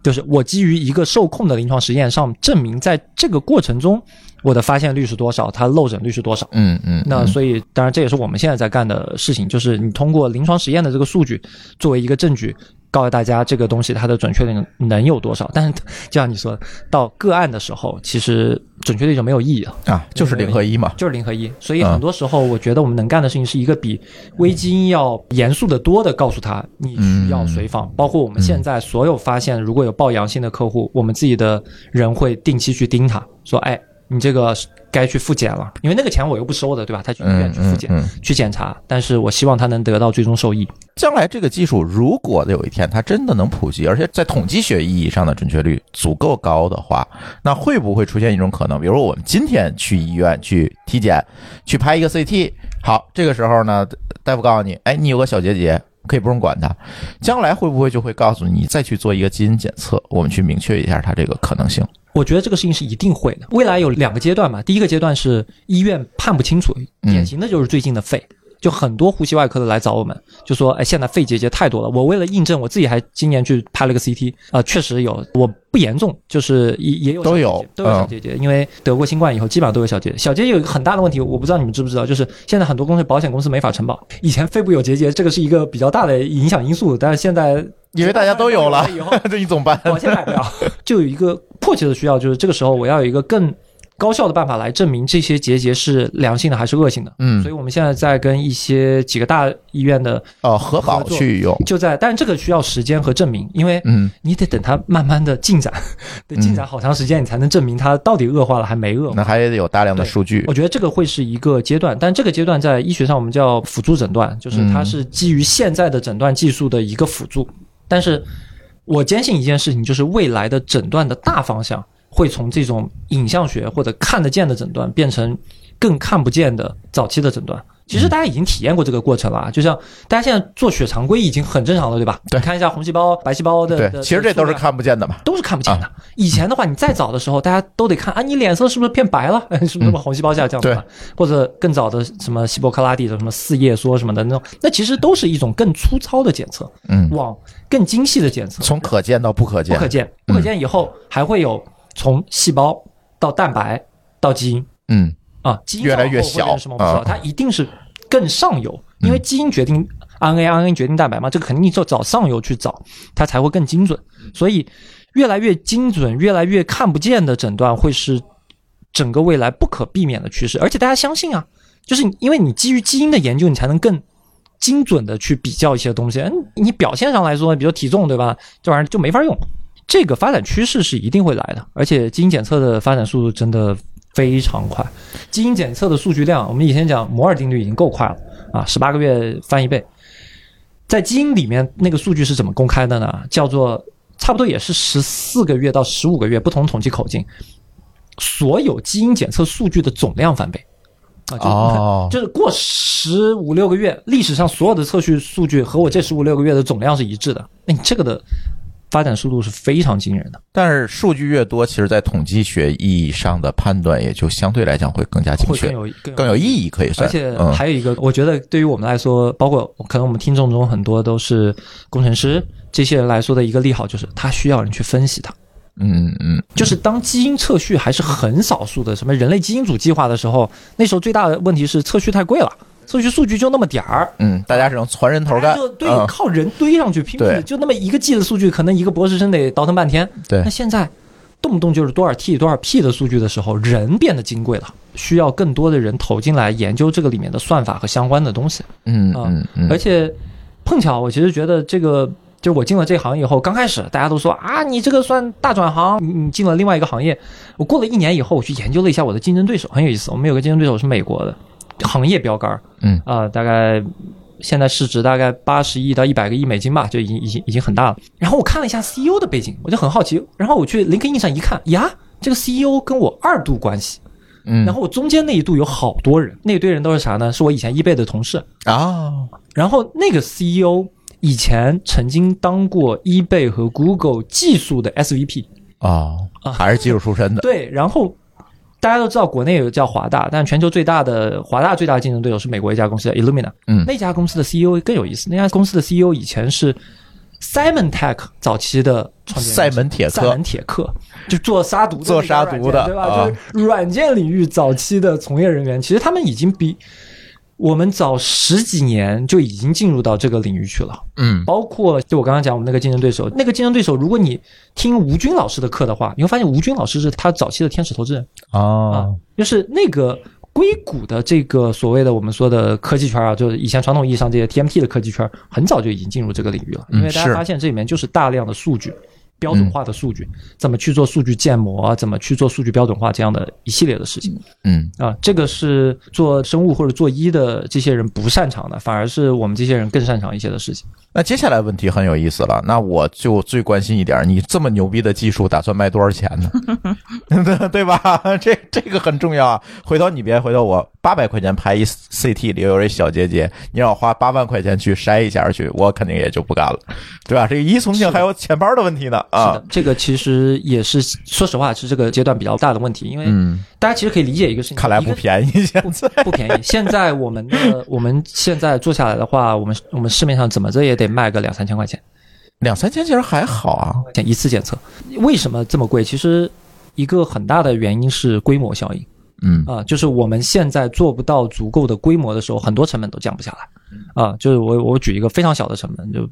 就是我基于一个受控的临床实验上证明在这个过程中我的发现率是多少，它漏诊率是多少。嗯嗯，嗯那所以，当然这也是我们现在在干的事情，就是你通过临床实验的这个数据作为一个证据，告诉大家这个东西它的准确率能有多少。但是，就像你说的，到个案的时候，其实准确率就没有意义了。啊，就是零和一嘛。就是零和一，所以嗯很多时候我觉得我们能干的事情是一个比微基因要严肃的多的告诉他你需要随访，包括我们现在所有发现如果有报阳性的客户，我们自己的人会定期去盯他，说哎，你这个该去复检了，因为那个钱我又不收的，对吧？他去医院嗯去复检、嗯嗯。去检查，但是我希望他能得到最终受益。将来这个技术如果有一天它真的能普及，而且在统计学意义上的准确率足够高的话，那会不会出现一种可能？比如说我们今天去医院去体检，去拍一个 CT，好，这个时候呢，大夫告诉你，哎，你有个小结节。可以不用管它，将来会不会就会告诉你再去做一个基因检测，我们去明确一下它这个可能性？我觉得这个事情是一定会的。未来有两个阶段嘛，第一个阶段是医院判不清楚，嗯典型的就是最近的肺。就很多呼吸外科的来找我们，就说，哎，现在肺结节太多了。我为了印证，我自己还今年去拍了个 CT，啊、确实有，我不严重，就是也也有都有都有小嗯结节，因为得过新冠以后，基本上都有小结节。小结节有一个很大的问题，我不知道你们知不知道，就是现在很多公司保险公司没法承保。以前肺部有结节，这个是一个比较大的影响因素，但是现在因为大家都有了以后，这你怎么办？我先买不了，就有一个迫切的需要，就是这个时候我要有一个更高效的办法来证明这些结节是良性的还是恶性的。嗯所以我们现在在跟一些几个大医院的哦，核保去用，就在，但是这个需要时间和证明，因为嗯你得等它慢慢的进展，得进展好长时间，你才能证明它到底恶化了还没恶化。那还得有大量的数据我。觉得这个会是一个阶段，但这个阶段在医学上我们叫辅助诊断，就是它是基于现在的诊断技术的一个辅助。但是我坚信一件事情，就是未来的诊断的大方向会从这种影像学或者看得见的诊断变成更看不见的早期的诊断。其实大家已经体验过这个过程了啊，就像大家现在做血常规已经很正常了，对吧？对你看一下红细胞、白细胞的，对，其实这都是。看不见的嘛。都是看不见的。以前的话，你再早的时候，大家都得看啊，你脸色是不是变白了？是不是红细胞下降对了？或者更早的什么希波克拉底的什么四叶梭什么的那种，那其实都是一种更粗糙的检测，嗯，往更精细的检测。从可见到不可见，不可见，不可见以后还会有从细胞到蛋白到基因嗯啊，基因越来越小啊它一定是更上游，因为基因决定 RNA，RNA 决定蛋白嘛，这个肯定就找上游去找，它才会更精准。所以越来越精准、越来越看不见的诊断会是整个未来不可避免的趋势，而且大家相信啊，就是因为你基于基因的研究，你才能更。精准的去比较一些东西，嗯，你表现上来说，比如体重，对吧？这玩意儿就没法用。这个发展趋势是一定会来的，而且基因检测的发展速度真的非常快。基因检测的数据量，我们以前讲摩尔定律已经够快了啊，十八个月翻一倍。在基因里面那个数据是怎么公开的呢？叫做差不多也是十四个月到十五个月，不同统计口径，所有基因检测数据的总量翻倍。啊，就、哦 就是过十五六个月，历史上所有的测序数据和我这十五六个月的总量是一致的。那你这个的发展速度是非常惊人的。但是数据越多，其实在统计学意义上的判断也就相对来讲会更加精确，更有更更有意义，可以算。而且嗯还有一个，我觉得对于我们来说，包括可能我们听众中很多都是工程师，这些人来说的一个利好就是，他需要人去分析它。嗯嗯，就是当基因测序还是很少数的，什么人类基因组计划的时候，那时候最大的问题是测序太贵了，测序数据就那么点儿，嗯，大家只能传人头干就，对，嗯，靠人堆上去拼对命，就那么一个 G 的数据，可能一个博士生得倒腾半天。对那，现在动不动就是多少 T 多少 P 的数据的时候，人变得金贵了，需要更多的人投进来研究这个里面的算法和相关的东西。嗯啊嗯嗯，而且碰巧，我其实觉得这个。就是我进了这行以后，刚开始大家都说啊，你这个算大转行，你你进了另外一个行业。我过了一年以后，我去研究了一下我的竞争对手，很有意思。我们有个竞争对手是美国的，行业标杆儿，嗯啊、大概现在市值大概八十亿到一百个亿美金吧，就已经已经已经很大了。然后我看了一下 CEO 的背景，我就很好奇。然后我去 LinkedIn 上一看，呀，这个 CEO 跟我二度关系，嗯，然后我中间那一度有好多人，那一堆人都是啥呢？是我以前 eBay 的同事。啊，然后那个 CEO 以前曾经当过 eBay 和 Google 技术的 SVP，啊，还是技术出身的，对，然后大家都知道国内有个叫华大，但全球最大的华大最大的竞争对手是美国一家公司叫 Illumina，嗯。那家公司的 CEO 更有意思，那家公司的 CEO 以前是 Simon Tech 早期的创建人赛门铁克赛门，铁克，就做杀毒的做杀毒的对吧？啊。就是软件领域早期的从业人员，其实他们已经比我们早十几年就已经进入到这个领域去了。嗯包括就我刚刚讲我们那个竞争对手，那个竞争对手，如果你听吴军老师的课的话，你会发现吴军老师是他早期的天使投资人哦啊，，就是那个硅谷的这个所谓的我们说的科技圈啊，就是以前传统意义上这些 TMT 的科技圈，很早就已经进入这个领域了，因为大家发现这里面就是大量的数据。标准化的数据，怎么去做数据建模，怎么去做数据标准化这样的一系列的事情嗯啊，这个是做生物或者做医的这些人不擅长的，反而是我们这些人更擅长一些的事情。那接下来问题很有意思了，那我就最关心一点，你这么牛逼的技术，打算卖多少钱呢？对 对吧？这这个很重要啊！回头你别回头我八百块钱拍一 CT 里有一小结节，你让我花八万块钱去筛一下去，我肯定也就不干了，对吧？这个依从性还有钱包的问题呢是啊的，，这个其实也是说实话是这个阶段比较大的问题，因为嗯，大家其实可以理解一个事情，看来不便宜，现在不便宜。现在我们的 我们现在做下来的话，我们我们市面上怎么着也得卖个两三千块钱，两三千其实还好啊，一次检测。为什么这么贵？其实一个很大的原因是规模效应嗯啊，就是我们现在做不到足够的规模的时候，很多成本都降不下来啊。就是我我举一个非常小的成本，就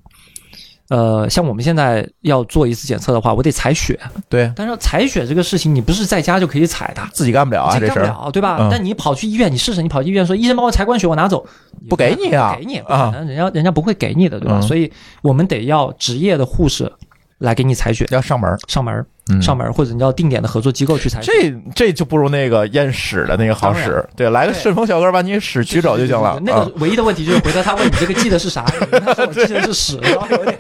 呃，像我们现在要做一次检测的话，我得采血，对，但是采血这个事情，你不是在家就可以采的。自己干不了啊，这这事儿干不了，对吧？嗯。但你跑去医院，你试试，你跑去医院说，医生帮我采管血，我拿走，不给你啊。不给你，不啊人家人家不会给你的，对吧？嗯。所以我们得要职业的护士来给你采血，要上门，上门嗯。上门，或者你要定点的合作机构去采血。这这就不如那个验屎的那个好使，对，来个顺丰小哥把你屎取走就行了。那啊个唯一的问题就是回头他问你这个记的是啥，他说 我记的是屎，稍微有点，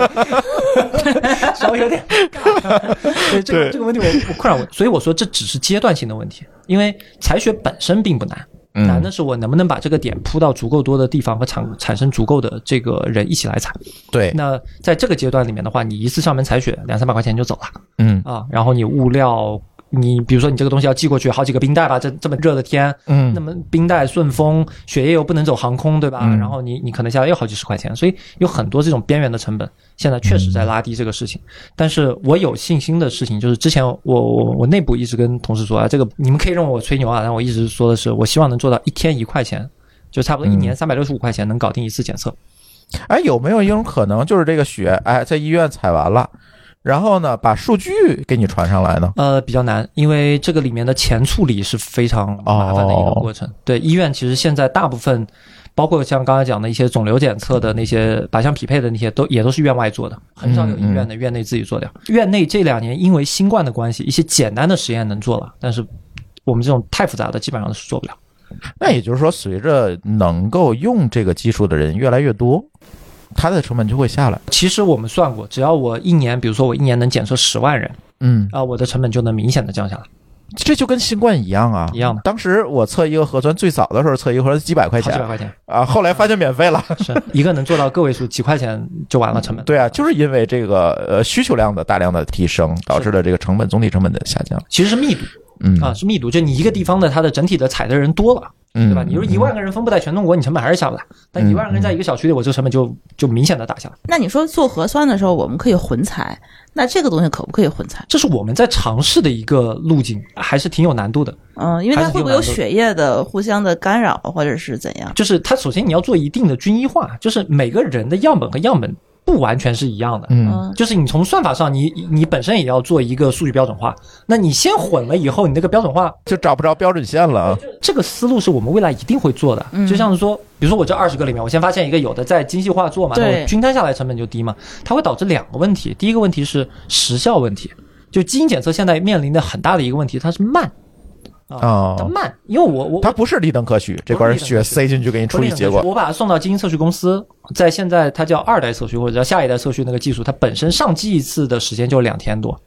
稍微有点尬。对这个对这个问题我我困扰我，所以我说这只是阶段性的问题，因为采血本身并不难。嗯。难的是我能不能把这个点铺到足够多的地方和产产生足够的这个人一起来踩。对，那在这个阶段里面的话，你一次上门采血两三百块钱就走了嗯。啊，然后你物料，你比如说你这个东西要寄过去好几个冰袋吧，这这么热的天，嗯那么冰袋顺丰，血液又不能走航空，对吧？嗯然后你你可能下来又好几十块钱，所以有很多这种边缘的成本，现在确实在拉低这个事情。但是我有信心的事情就是，之前我我我内部一直跟同事说啊，这个你们可以认为我吹牛啊，但我一直说的是，我希望能做到一天一块钱，就差不多一年三百六十五块钱能搞定一次检测。哎，有没有一种可能，就是这个血，哎，在医院采完了，然后呢，把数据给你传上来呢？呃，比较难，因为这个里面的前处理是非常麻烦的一个过程。对，医院其实现在大部分，包括像刚才讲的一些肿瘤检测的那些靶向匹配的那些，都也都是院外做的，很少有医院的院内自己做掉。院内这两年因为新冠的关系，一些简单的实验能做了，但是我们这种太复杂的基本上是做不了。那也就是说，随着能够用这个技术的人越来越多，它的成本就会下来。其实我们算过，只要我一年，比如说我一年能检测十万人嗯，啊，我的成本就能明显的降下来，这就跟新冠一样啊，一样的。当时我测一个核酸，最早的时候测一个核酸几百块钱。几百块钱，啊，后来发现免费了。是一个能做到个位数几块钱就完了成本。对啊，就是因为这个呃需求量的大量的提升，导致了这个成本总体成本的下降。其实是密度。嗯。啊，是密度，就你一个地方的它的整体的采的人多了，嗯，对吧？你说一万个人分布在全中国，你成本还是下不来，但嗯一万个人在一个小区里，我这个成本就就明显的打下来。那你说做核酸的时候，我们可以混采，那这个东西可不可以混采？这是我们在尝试的一个路径，还是挺有难度的。嗯，因为它会不会有血液的互相的干扰，或者是怎样？就是它首先你要做一定的均一化，就是每个人的样本和样本不完全是一样的。嗯嗯，就是你从算法上，你你本身也要做一个数据标准化。那你先混了以后，你那个标准化，就找不着标准线了啊。这个思路是我们未来一定会做的。嗯就像是说，比如说我这二十个里面，我先发现一个有的在精细化做嘛，那对我均摊下来成本就低嘛。它会导致两个问题，第一个问题是时效问题，就基因检测现在面临的很大的一个问题，它是慢啊，它哦，慢，因为我我它不是立等可取，这管血塞进去给你处理结果。我把它送到基因测序公司，在现在它叫二代测序或者叫下一代测序那个技术，它本身上机一次的时间就两天多。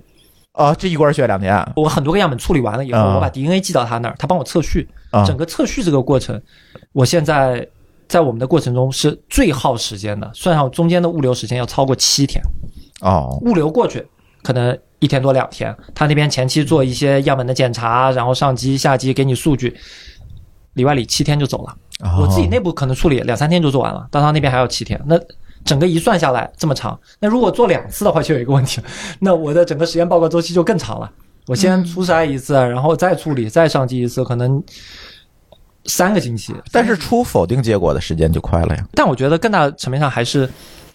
啊，这一管血两天我很多个样本处理完了以后，啊我把 DNA 寄到他那儿，他帮我测序。啊整个测序这个过程，我现在在我们的过程中是最耗时间的，算上中间的物流时间要超过七天。哦，物流过去可能一天多两天，他那边前期做一些样本的检查，然后上机下机给你数据，里外里七天就走了。哦我自己内部可能处理两三天就做完了，但他那边还要七天。那整个一算下来这么长，那如果做两次的话，就有一个问题，那我的整个实验报告周期就更长了。我先初筛一次，然后再处理，再上机一次，可能三个星期。但是出否定结果的时间就快了呀。但我觉得更大层面上还是，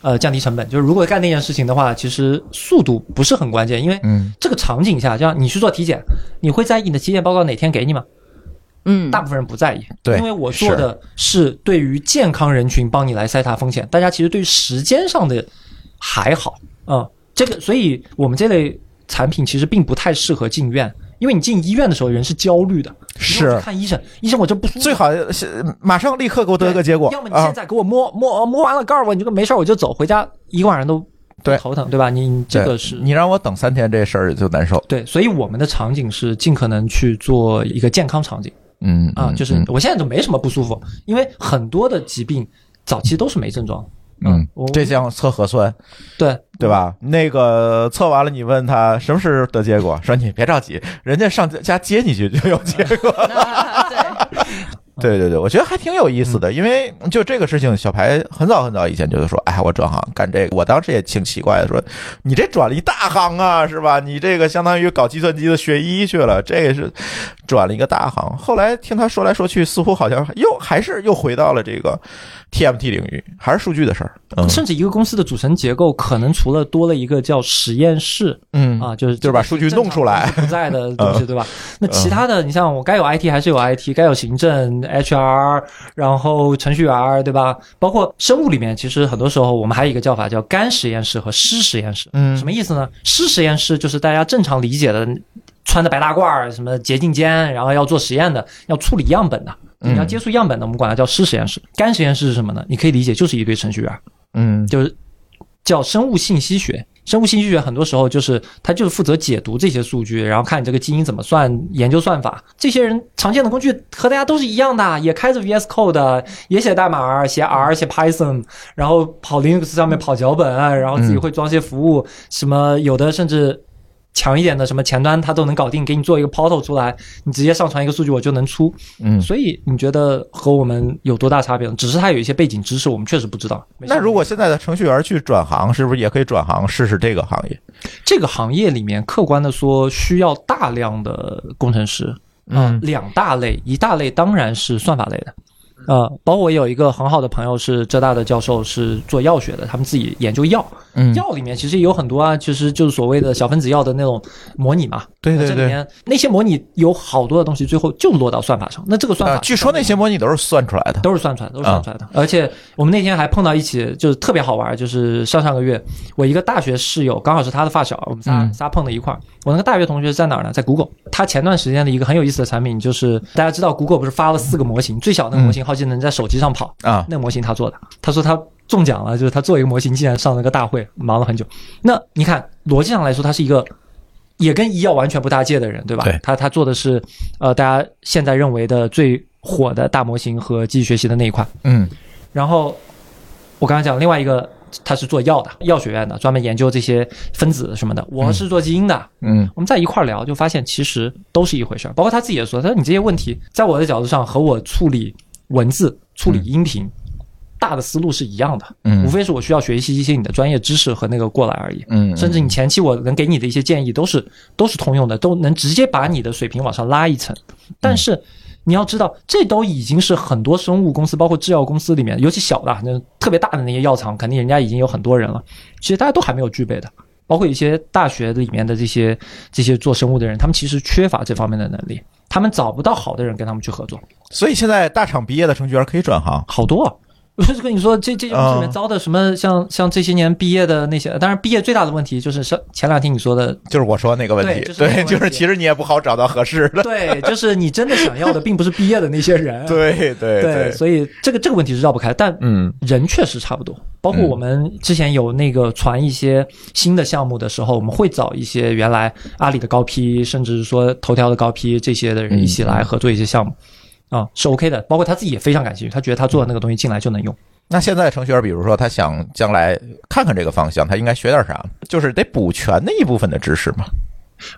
呃，降低成本。就是如果干那件事情的话，其实速度不是很关键，因为嗯这个场景下，就像你去做体检，你会在意你的体检报告哪天给你吗？嗯，大部分人不在意，对因为我做的是对于健康人群帮你来筛查风险，大家其实对于时间上的还好，嗯，这个，所以我们这类产品其实并不太适合进院，因为你进医院的时候人是焦虑的，是去看医生，医生我这不舒服，最好是马上立刻给我得个结果要么你现啊。在给我摸摸摸完了，告诉我你这个没事我就走，回家一个晚上都对头疼，对吧？你你这个是你让我等三天，这事儿就难受。对，所以我们的场景是尽可能去做一个健康场景。嗯啊，嗯就是嗯我现在就没什么不舒服，因为很多的疾病早期都是没症状。嗯，这项测核酸对对吧？那个测完了，你问他什么时候得结果，说你别着急，人家上家接你去就有结果。啊 对，对对对，我觉得还挺有意思的，因为就这个事情，小排很早很早以前就是说，哎，我转行干这个，我当时也挺奇怪的，说你这转了一大行啊，是吧？你这个相当于搞计算机的学医去了，这个是转了一个大行。后来听他说来说去，似乎好像又还是又回到了这个 TMT 领域，还是数据的事儿。嗯甚至一个公司的组成结构，可能除了多了一个叫实验室嗯啊，就是就是把数据弄出来在的东西，嗯对吧？那其他的，你像我该有 IT 还是有 IT，该有行政、HR，然后程序员，对吧？包括生物里面，其实很多时候我们还有一个叫法叫干实验室和湿实验室。嗯什么意思呢？湿实验室就是大家正常理解的，穿着白大褂儿，什么洁净间，然后要做实验的，要处理样本的，嗯你要接触样本的，我们管它叫湿实验室。干实验室是什么呢？你可以理解就是一堆程序员，嗯就是叫生物信息学。生物信息学很多时候就是它就是负责解读这些数据，然后看你这个基因怎么算，研究算法。这些人常见的工具和大家都是一样的，也开着 VS Code，也写代码，写 R，写 Python，然后跑 Linux 上面跑脚本，然后自己会装些服务，什么有的甚至强一点的什么前端它都能搞定，给你做一个 portal 出来，你直接上传一个数据我就能出。嗯。所以你觉得和我们有多大差别？只是它有一些背景知识，我们确实不知道。那如果现在的程序员去转行，是不是也可以转行试试这个行业？这个行业里面，客观的说，需要大量的工程师。嗯两大类，一大类当然是算法类的。呃，包括我有一个很好的朋友是浙大的教授，是做药学的，他们自己研究药。嗯药里面其实也有很多啊，其实就是所谓的小分子药的那种模拟嘛，对对对。这里面那些模拟有好多的东西，最后就落到算法上。那这个算法，啊，据说那些模拟都是算出来的。都是算出来的，都是算出来的。而且我们那天还碰到一起，就是特别好玩，就是上上个月，我一个大学室友，刚好是他的发小，我们仨、嗯仨碰到一块儿。我那个大学同学在哪儿呢？在 Google。他前段时间的一个很有意思的产品，就是大家知道 Google 不是发了四个模型，最小那个模型好像能在手机上跑，啊，那个模型他做的。他说他中奖了，就是他做一个模型，竟然上了个大会，忙了很久。那你看逻辑上来说，它是一个也跟医药完全不搭界的人，对吧？对他他做的是呃大家现在认为的最火的大模型和机器学习的那一块。嗯然后我刚才讲另外一个，他是做药的，药学院的，专门研究这些分子什么的。我是做基因的，嗯我们在一块儿聊，就发现其实都是一回事儿。包括他自己也说，他说你这些问题，在我的角度上和我处理文字、处理音频。大的思路是一样的，嗯无非是我需要学习一些你的专业知识和那个过来而已。嗯，甚至你前期我能给你的一些建议都是都是通用的，都能直接把你的水平往上拉一层。但是你要知道，这都已经是很多生物公司，包括制药公司里面，尤其小的、那特别大的那些药厂，肯定人家已经有很多人了。其实大家都还没有具备的，包括一些大学里面的这些这些做生物的人，他们其实缺乏这方面的能力，他们找不到好的人跟他们去合作。所以现在大厂毕业的程序员可以转行。好多、啊。我就是跟你说，这这些公司里面嗯招的什么像像这些年毕业的那些，当然毕业最大的问题就是上前两天你说的就是我说那个问题，对就是其实你也不好找到合适的。对，就是你真的想要的，并不是毕业的那些人。对对对，所以这个这个问题是绕不开。但嗯人确实差不多，包括嗯我们之前有那个传一些新的项目的时候，我们会找一些原来阿里的高批，甚至是说头条的高批这些的人一起来合作一些项目。啊、是 OK 的，包括他自己也非常感兴趣，他觉得他做的那个东西进来就能用。那现在程序员，比如说他想将来看看这个方向，他应该学点啥？就是得补全那一部分的知识嘛。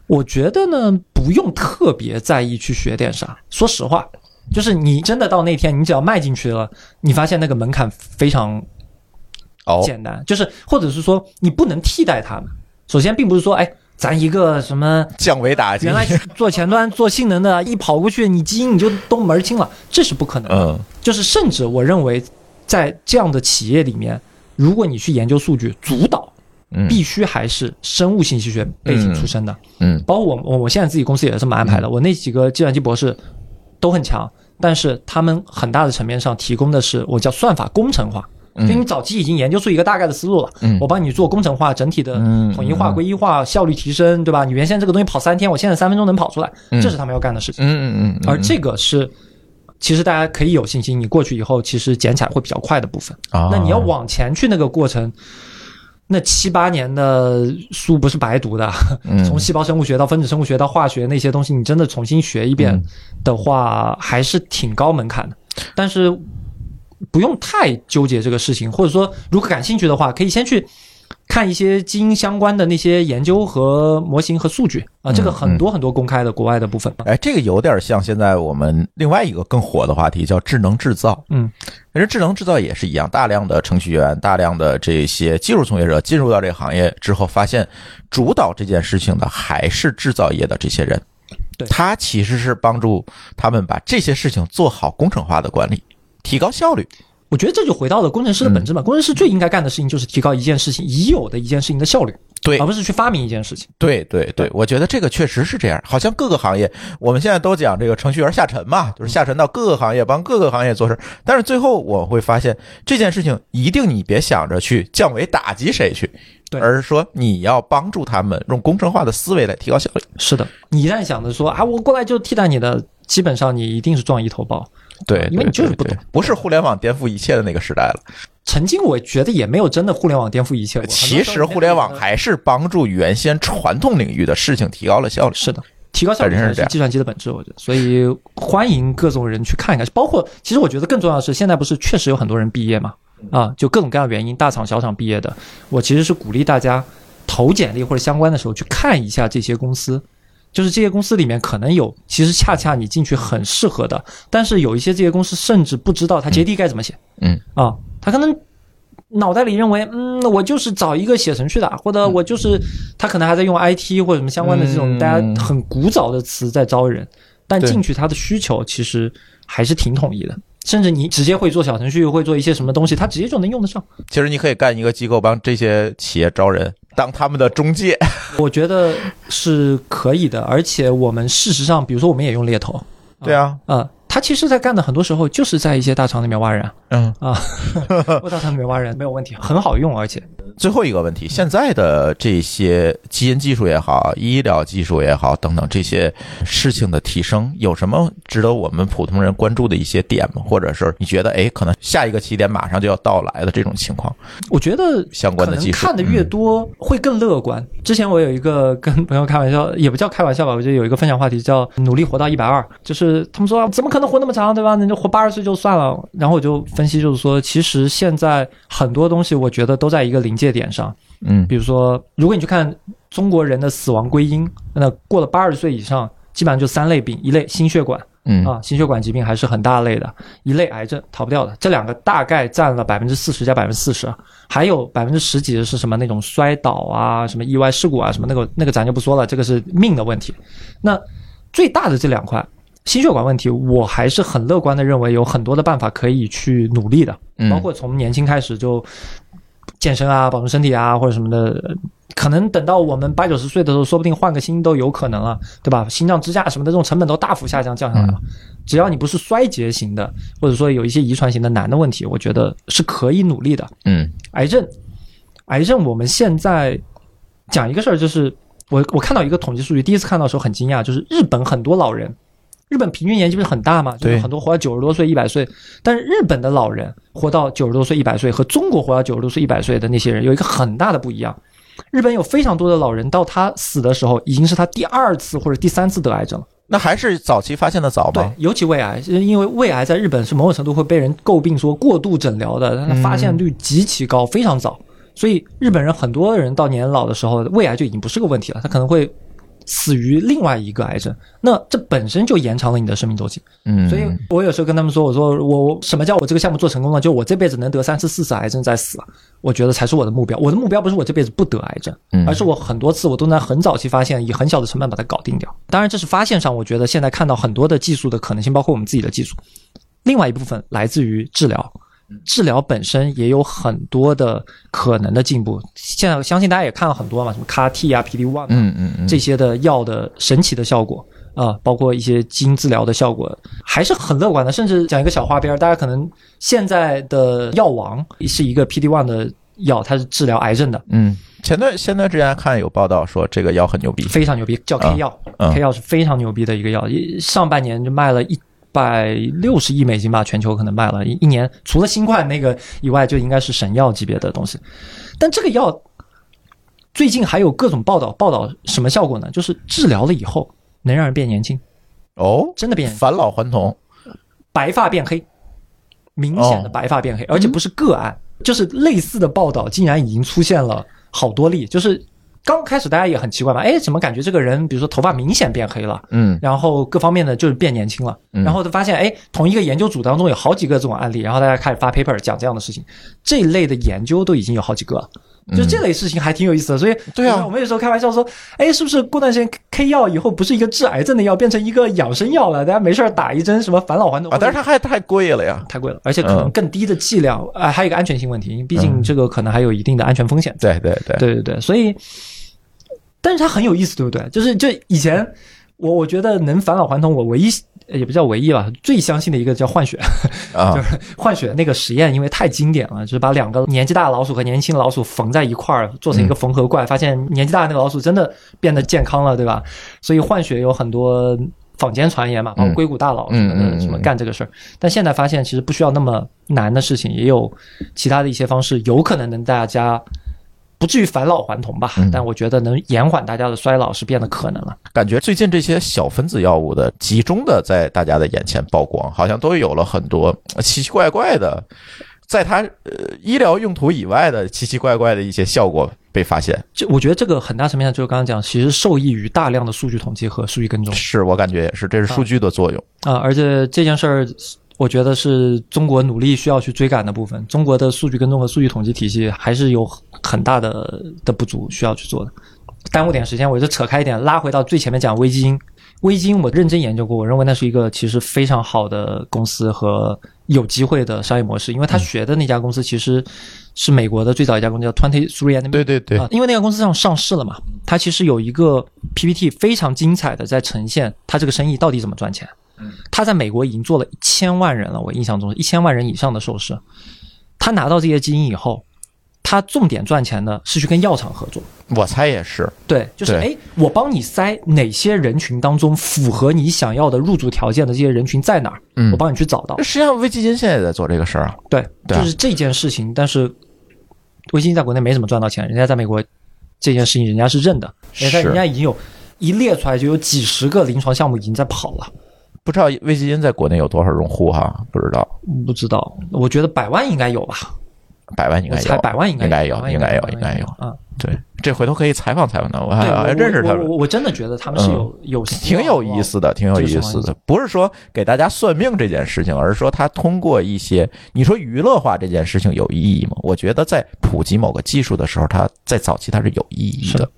我觉得呢，不用特别在意去学点啥。说实话，就是你真的到那天，你只要迈进去了，你发现那个门槛非常哦，简单，就是或者是说你不能替代他们。首先，并不是说，哎，咱一个什么降维打击。原来做前端做性能的，一跑过去，你基因你就都门清了，这是不可能的。嗯就是甚至我认为，在这样的企业里面，如果你去研究数据，主导嗯必须还是生物信息学背景出身的。嗯包括我我我现在自己公司也是这么安排的，我那几个计算机博士都很强，但是他们很大的层面上提供的是我叫算法工程化。嗯就你早期已经研究出一个大概的思路了，嗯我帮你做工程化，整体的嗯统一化、归一化，效率提升，对吧？你原先这个东西跑三天，我现在三分钟能跑出来，嗯这是他们要干的事情。嗯嗯嗯，而这个是，其实大家可以有信心，你过去以后，其实捡起来会比较快的部分。啊，那你要往前去那个过程，那七八年的书不是白读的，嗯从细胞生物学到分子生物学到化学那些东西，你真的重新学一遍嗯的话，还是挺高门槛的。但是不用太纠结这个事情，或者说如果感兴趣的话，可以先去。看一些基因相关的那些研究和模型和数据啊，这个很多很多公开的国外的部分。哎，这个有点像现在我们另外一个更火的话题，叫智能制造。嗯，其实智能制造也是一样，大量的程序员、大量的这些技术从业者进入到这个行业之后，发现主导这件事情的还是制造业的这些人。对他其实是帮助他们把这些事情做好工程化的管理，提高效率。我觉得这就回到了工程师的本质嘛。工程师最应该干的事情就是提高一件事情已有的一件事情的效率，对而不是去发明一件事情。对对对，我觉得这个确实是这样。好像各个行业，我们现在都讲这个程序员下沉嘛，就是下沉到各个行业，帮各个行业做事。但是最后我会发现，这件事情一定你别想着去降维打击谁去，对而是说你要帮助他们用工程化的思维来提高效率。是的，你一旦想着说啊，我过来就替代你的，基本上你一定是撞一头包。对，因为你就是不懂不是互联网颠覆一切的那个时代了。曾经我觉得也没有真的互联网颠覆一切，其实互联网还是帮助原先传统领域的事情提高了效率。是的。提高效率是计算机的本质，我觉得，所以欢迎各种人去看一看。包括，其实我觉得更重要的是，现在不是确实有很多人毕业嘛？啊，就各种各样原因，大厂小厂毕业的，我其实是鼓励大家投简历或者相关的时候去看一下这些公司，就是这些公司里面可能有，其实恰恰你进去很适合的，但是有一些这些公司甚至不知道它 JD 该怎么写，嗯啊，他可能脑袋里认为，嗯，我就是找一个写程序的，或者我就是他可能还在用 IT 或者什么相关的这种嗯大家很古早的词在招人，但进去他的需求其实还是挺统一的，甚至你直接会做小程序，会做一些什么东西，他直接就能用得上。其实你可以干一个机构帮这些企业招人，当他们的中介。我觉得是可以的，而且我们事实上，比如说我们也用猎头，对啊，呃，他其实在干的很多时候就是在一些大厂里面挖人啊嗯。啊，我大厂里面挖人没有问题，很好用，而且最后一个问题，现在的这些基因技术也好，医疗技术也好，等等这些事情的提升，有什么值得我们普通人关注的一些点吗？或者是你觉得，哎，可能下一个起点马上就要到来的这种情况？我觉得相关的技术看的越多会更乐观。之前我有一个跟朋友开玩笑，也不叫开玩笑吧，我觉得有一个分享话题叫“努力活到一百二”，就是他们说怎么可能活那么长，对吧？你就活八十岁就算了。然后我就分析，就是说，其实现在很多东西，我觉得都在一个临界点上。嗯比如说，如果你去看中国人的死亡归因，那过了八十岁以上，基本上就三类病：一类心血管嗯啊，心血管疾病还是很大类的；一类癌症逃不掉的。这两个大概占了百分之四十加百分之四十，还有百分之十几的是什么那种摔倒啊、什么意外事故啊、什么那个那个咱就不说了，这个是命的问题。那最大的这两块。心血管问题，我还是很乐观的认为有很多的办法可以去努力的，嗯包括从年轻开始就健身啊、保重身体啊或者什么的，呃可能等到我们八九十岁的时候，说不定换个心都有可能啊，对吧？心脏支架什么的这种成本都大幅下降降下来了。只要你不是衰竭型的，或者说有一些遗传型的难的问题，我觉得是可以努力的。嗯癌症，癌症我们现在讲一个事儿，就是我我看到一个统计数据，第一次看到的时候很惊讶，就是日本很多老人，日本平均年纪不是很大嘛，就是对很多活到九十多岁、一百岁，但是日本的老人活到九十多岁、一百岁和中国活到九十多岁、一百岁的那些人有一个很大的不一样。日本有非常多的老人到他死的时候，已经是他第二次或者第三次得癌症了。那还是早期发现的早对？，尤其胃癌，因为胃癌在日本是某种程度会被人诟病说过度诊疗的，它的发现率极其高，非常早。所以日本人很多人到年老的时候，胃癌就已经不是个问题了，他可能会死于另外一个癌症。那这本身就延长了你的生命周期。嗯，所以我有时候跟他们说，我说我我什么叫我这个项目做成功了？就我这辈子能得三次、四次癌症再死，我觉得才是我的目标。我的目标不是我这辈子不得癌症，嗯而是我很多次我都能很早期发现，以很小的成本把它搞定掉。当然，这是发现上，我觉得现在看到很多的技术的可能性，包括我们自己的技术。另外一部分来自于治疗，治疗本身也有很多的可能的进步。现在相信大家也看了很多嘛，什么 CAR T 啊、PD one 啊，嗯嗯嗯，这些的药的神奇的效果啊、包括一些基因治疗的效果，还是很乐观的。甚至讲一个小花边，大家可能现在的药王是一个 PD one 的药，它是治疗癌症的，嗯，前段前段之前看有报道说这个药很牛逼，非常牛逼，叫 K 药、嗯 k 药是非常牛逼的一个药，一上半年就卖了一。百六十亿美金吧，全球可能卖了一一年，除了新冠那个以外，就应该是神药级别的东西。但这个药最近还有各种报道，报道什么效果呢？就是治疗了以后能让人变年轻，哦，真的变。返老还童，白发变黑，明显的哦白发变黑，而且不是个案，就是类似的报道竟然已经出现了好多例。就是刚开始大家也很奇怪嘛，哎，怎么感觉这个人，比如说头发明显变黑了，嗯。然后各方面的就是变年轻了，嗯。然后就发现，哎，同一个研究组当中有好几个这种案例，然后大家开始发 paper 讲这样的事情，这一类的研究都已经有好几个了。就这类事情还挺有意思的，所以嗯对啊。我们有时候开玩笑说，哎，是不是过段时间 K 药以后不是一个治癌症的药，变成一个养生药了？大家没事儿打一针什么返老还童啊，但是它还太贵了呀，太贵了，而且可能嗯更低的剂量，啊、还有一个安全性问题，因为毕竟嗯。这个可能还有一定的安全风险。对对对，对对对，所以，但是它很有意思，对不对？就是就以前我我觉得能返老还童，我唯一也不叫唯一吧，最相信的一个叫换血，啊就，是换血那个实验，因为太经典了，就是把两个年纪大的老鼠和年轻的老鼠缝在一块儿，做成一个缝合怪，发现年纪大的那个老鼠真的变得健康了，对吧？所以换血有很多坊间传言嘛，包括硅谷大佬什么的，什么干这个事儿。但现在发现其实不需要那么难的事情，也有其他的一些方式，有可能能大家。不至于返老还童吧，嗯但我觉得能延缓大家的衰老是变得可能了。感觉最近这些小分子药物的集中的在大家的眼前曝光，好像都有了很多奇奇怪怪的，在它呃医疗用途以外的奇奇怪怪的一些效果被发现。就我觉得这个很大层面上就是刚刚讲，其实受益于大量的数据统计和数据跟踪。是我感觉也是，这是数据的作用。啊，而且这件事儿，我觉得是中国努力需要去追赶的部分。中国的数据跟踪和数据统计体系还是有很大的的不足需要去做的。耽误点时间，我就扯开一点，拉回到最前面讲微基因。微基因我认真研究过，我认为那是一个其实非常好的公司和有机会的商业模式，因为他学的那家公司其实是美国的最早一家公司，叫 Twenty Three and 对对对啊，因为那家公司上上市了嘛，它其实有一个 PPT 非常精彩的在呈现它这个生意到底怎么赚钱。他在美国已经做了一千万人了，我印象中一千万人以上的受试。他拿到这些基因以后，他重点赚钱的是去跟药厂合作。我猜也是，对，就是对哎，我帮你筛哪些人群当中符合你想要的入组条件的这些人群在哪儿，嗯我帮你去找到。实际上微基金现在也在做这个事儿啊。对，就是这件事情。但是微基金在国内没怎么赚到钱，人家在美国这件事情人家是认的，人家是人家已经有一列出来就有几十个临床项目已经在跑了。不知道微基金在国内有多少用户哈？不知道，不知道，我觉得百万应该有吧，百万应该有，百万应该应该有，应该有，应该有。啊。对，这回头可以采访采访他，我还认识他们我我。真的觉得他们是有有挺有意思的，挺有意思的。不是说给大家算命这件事情，而是说他通过一些你说娱乐化这件事情有意义吗？我觉得在普及某个技术的时候，它在早期它是有意义的。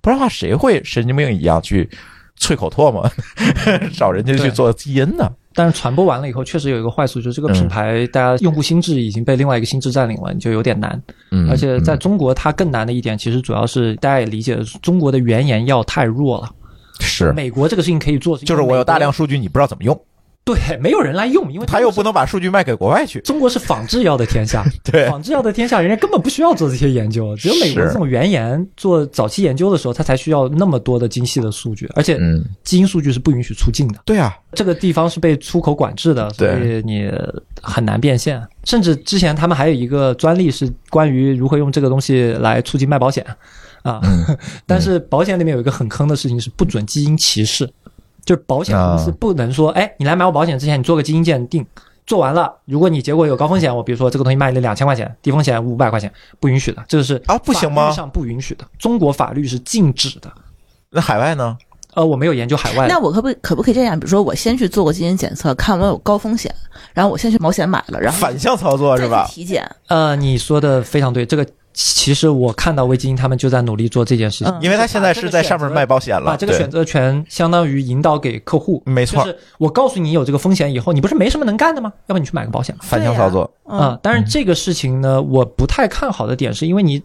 不然的话，谁会神经病一样去啐口唾沫 找人家去做基因呢？但是传播完了以后，确实有一个坏处，就是这个品牌大家用户心智已经被另外一个心智占领了，你就有点难。嗯，而且在嗯中国，它更难的一点，其实主要是大家也理解，中国的原研药太弱了。是，美国这个事情可以做，就是我有大量，数据，你不知道怎么用，对，没有人来用，因为他又不能把数据卖给国外去。中国是仿制药的天下，对仿制药的天下，人家根本不需要做这些研究，只有美国这种原研做早期研究的时候，他才需要那么多的精细的数据，而且嗯，基因数据是不允许出境的。对啊，这个地方是被出口管制的，所以你很难变现。甚至之前他们还有一个专利是关于如何用这个东西来促进卖保险啊，嗯但是保险里面有一个很坑的事情是不准基因歧视，就是保险公司啊不能说，哎，你来买我保险之前你做个基因鉴定。做完了，如果你结果有高风险，我比如说这个东西卖你两千块钱，低风险五百块钱，不允许的，这个是啊不行吗法律上不允许的，中国法律是禁止的。那海外呢？呃，我没有研究海外，那我可不可不可以这样？比如说，我先去做个基因检测，看我有高风险，然后我先去保险买了，然后反向操作是吧？体检。呃，你说的非常对，这个其实我看到微基因他们就在努力做这件事情，嗯。因为他现在是在上面卖保险了，把这个选择权相当于引导给客户。没错。就是我告诉你有这个风险以后，你不是没什么能干的吗？要不你去买个保险。吧。反向操作。嗯啊、当然这个事情呢，我不太看好的点是因为你，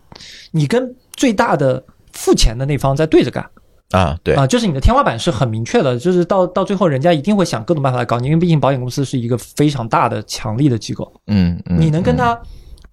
你跟最大的付钱的那方在对着干。啊，对。啊、，就是你的天花板是很明确的，就是到到最后人家一定会想各种办法来搞你，因为毕竟保险公司是一个非常大的、强力的机构，嗯嗯，你能跟他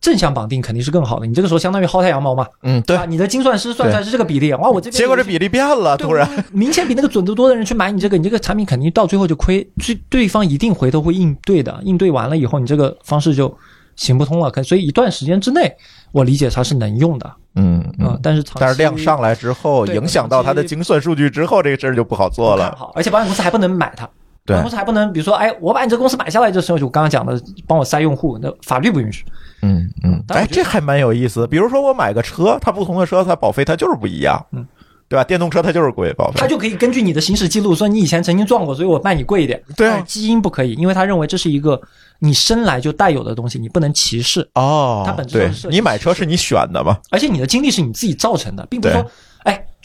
正向绑定肯定是更好的。你这个时候相当于薅太羊毛嘛，嗯对吧？，你的精算师算出来是这个比例，哇，我这边结果这比例变了，突然，明显比那个准得多的人去买你这个，你这个产品肯定到最后就亏，对对方一定回头会应对的，应对完了以后，你这个方式就行不通了。可所以一段时间之内，我理解它是能用的嗯啊、嗯。但是长但是量上来之后，影响到它的精算数据之后，这个事儿就不好做了。好，而且保险公司还不能买它。保对险公司还不能，比如说，哎，我把你这公司买下来的时候，就我刚刚讲的，帮我塞用户，那法律不允许。嗯嗯，哎这还蛮有意思。比如说我买个车，它不同的车它保费它就是不一样，嗯，对吧？电动车它就是贵保费，它就可以根据你的行驶记录说你以前曾经撞过，所以我卖你贵一点。对啊但是基因不可以，因为他认为这是一个你生来就带有的东西，你不能歧视。哦，它本质上是你买车是你选的嘛？而且你的经历是你自己造成的，并不是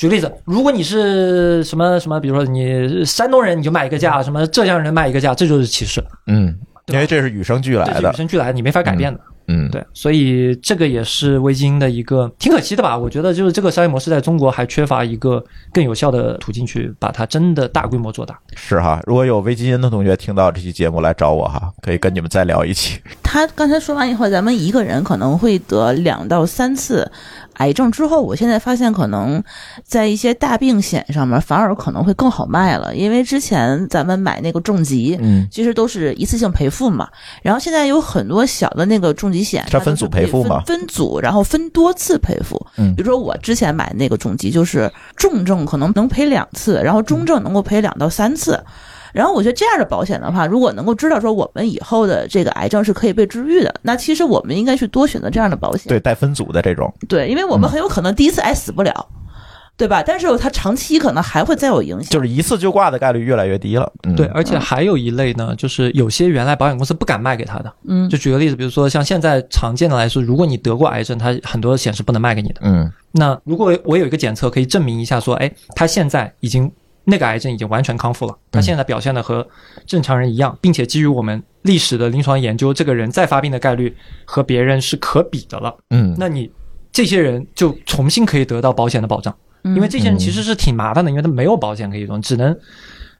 举例子，如果你是什么什么，比如说你山东人，你就卖一个价，什么浙江人卖一个价，这就是歧视，嗯，因为这是与生俱这是与。生俱来的，你没法改变的。嗯，对，所以这个也是微基因的一个挺可惜的吧？我觉得就是这个商业模式在中国还缺乏一个更有效的途径去把它真的大规模做大。是哈。如果有微基因的同学听到这期节目来找我哈，可以跟你们再聊一期。他刚才说完以后，咱们一个人可能会得两到三次癌症之后，我现在发现可能在一些大病险上面反而可能会更好卖了，因为之前咱们买那个重疾。嗯，其实都是一次性赔付嘛，然后现在有很多小的那个重疾险，它分组赔付嘛分分组，然后分多次赔付。嗯比如说我之前买那个重疾，就是重症可能能赔两次，然后中症能够赔两到三次。然后我觉得这样的保险的话，如果能够知道说我们以后的这个癌症是可以被治愈的，那其实我们应该去多选择这样的保险。对，带分组的这种，对，因为我们很有可能第一次癌死不了，对吧？但是它长期可能还会再有影响。就是一次就挂的概率越来越低了。嗯，对，而且还有一类呢，就是有些原来保险公司不敢卖给他的。嗯就举个例子，比如说像现在常见的来说，如果你得过癌症，它很多险是不能卖给你的。嗯那如果我有一个检测可以证明一下，说，哎，他现在已经那个癌症已经完全康复了，他现在表现的和正常人一样，并且基于我们历史的临床研究，这个人再发病的概率和别人是可比的了。嗯，那你这些人就重新可以得到保险的保障，嗯因为这些人其实是挺麻烦的，因为他没有保险可以用，只能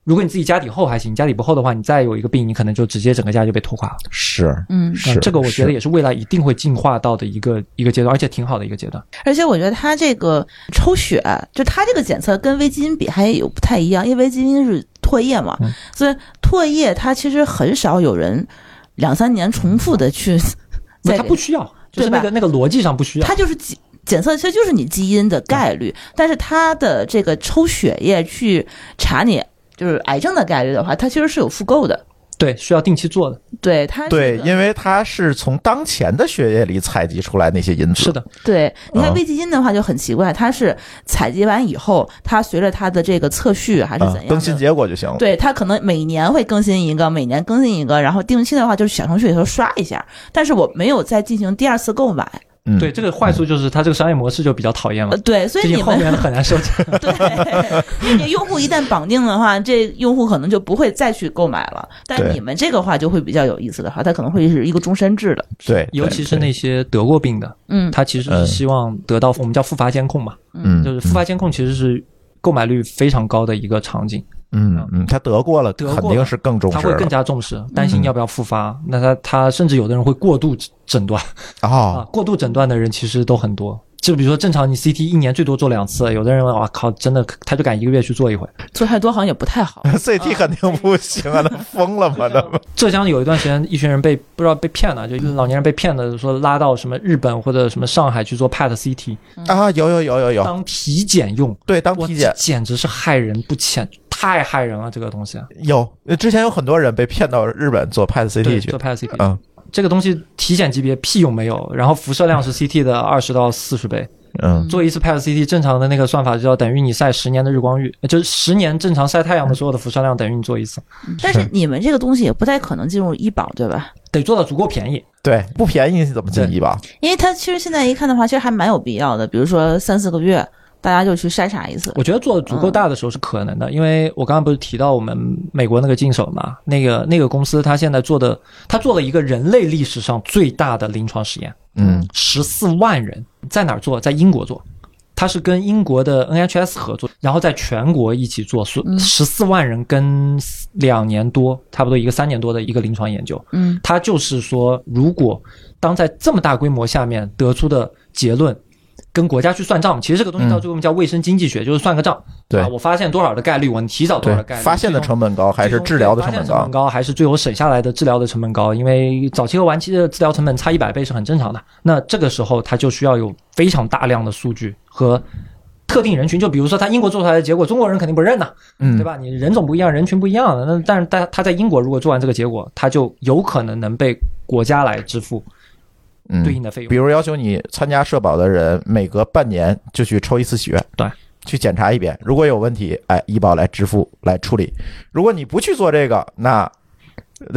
如果你自己家底厚还行，家底不厚的话，你再有一个病，你可能就直接整个家就被拖垮了。是嗯，是嗯，这个我觉得也是未来一定会进化到的一个一个阶段，而且挺好的一个阶段。而且我觉得他这个抽血，就他这个检测跟微基因比还有不太一样，因为微基因是唾液嘛，嗯所以唾液它其实很少有人两三年重复的去 它不需要，就是那个那个逻辑上不需要。它就是检检测，其实就是你基因的概率，但是它的这个抽血液去查你就是癌症的概率的话，它其实是有复购的。对，需要定期做的。对它对，这个因为它是从当前的血液里采集出来那些因子。是，的，对，你看啊微基因的话就很奇怪，它是采集完以后，它随着它的这个测序还是怎样，更新结果就行了。对，它可能每年会更新一个，每年更新一个，然后定期的话就是小程序里头刷一下，但是我没有再进行第二次购买。嗯，对，这个坏处就是它这个商业模式就比较讨厌了。呃，，对，所以你们后面很难收钱。对，因为你用户一旦绑定的话，这用户可能就不会再去购买了。但你们这个话就会比较有意思的话，它可能会是一个终身制的。对，尤其是那些得过病的，嗯。他其实嗯是希望得到我们叫复发监控嘛，嗯，就是复发监控其实是购买率非常高的一个场景，嗯嗯，他得过了，肯定是更重视他会更加重视，担心要不要复发。那他他甚至有的人会过度诊断。啊哦，，过度诊断的人其实都很多。就比如说正常你 CT 一年最多做两次，有的人哇靠，真的他就敢一个月去做一回。做太多好像也不太好。CT 肯定不行啊，那疯了吗？那 浙江有一段时间，一群人被不知道被骗了，就老年人被骗的，说拉到什么日本或者什么上海去做 PET CT 啊，有有有有有，当体检用，对，当体检。简直是害人不浅，太害人了这个东西。有，之前有很多人被骗到日本做 PET 对，CT 去做，PET CT，、嗯这个东西体检级别屁用没有，然后辐射量是 CT 的二十到四十倍，嗯做一次 PET CT 正常的那个算法就要等于你晒十年的日光浴，呃就是十年正常晒太阳的所有的辐射量等于你做一次，但是你们这个东西也不太可能进入医保，对吧？得做到足够便宜。对，不便宜怎么进医保？因为它其实现在一看的话，其实还蛮有必要的。比如说三四个月，大家就去筛查一次。我觉得做的足够大的时候是可能的，因为我刚刚不是提到我们美国那个竞手嘛，那个那个公司它现在做的，它做了一个人类历史上最大的临床实验，嗯十四万人在哪儿做？在英国做。它是跟英国的 NHS 合作，然后在全国一起做，嗯十四万人跟两年多，差不多一个三年多的一个临床研究。嗯它就是说，如果当在这么大规模下面得出的结论，跟国家去算账，其实这个东西到最后叫卫生经济学，就是算个账。对啊，我发现多少的概率，我提早多少的概，率，发现的成本高还是治疗的成本高发现成本？高，还是最后省下来的治疗的成本高？因为早期和晚期的治疗成本差一百倍是很正常的。那这个时候，它就需要有非常大量的数据和特定人群，就比如说他英国做出来的结果，中国人肯定不认呐，嗯，对吧？你人种不一样，人群不一样的。那但是他他在英国如果做完这个结果，他就有可能能被国家来支付嗯，对应的费用。比如要求你参加社保的人每隔半年就去抽一次血，对，去检查一遍，如果有问题，哎，医保来支付来处理。如果你不去做这个，那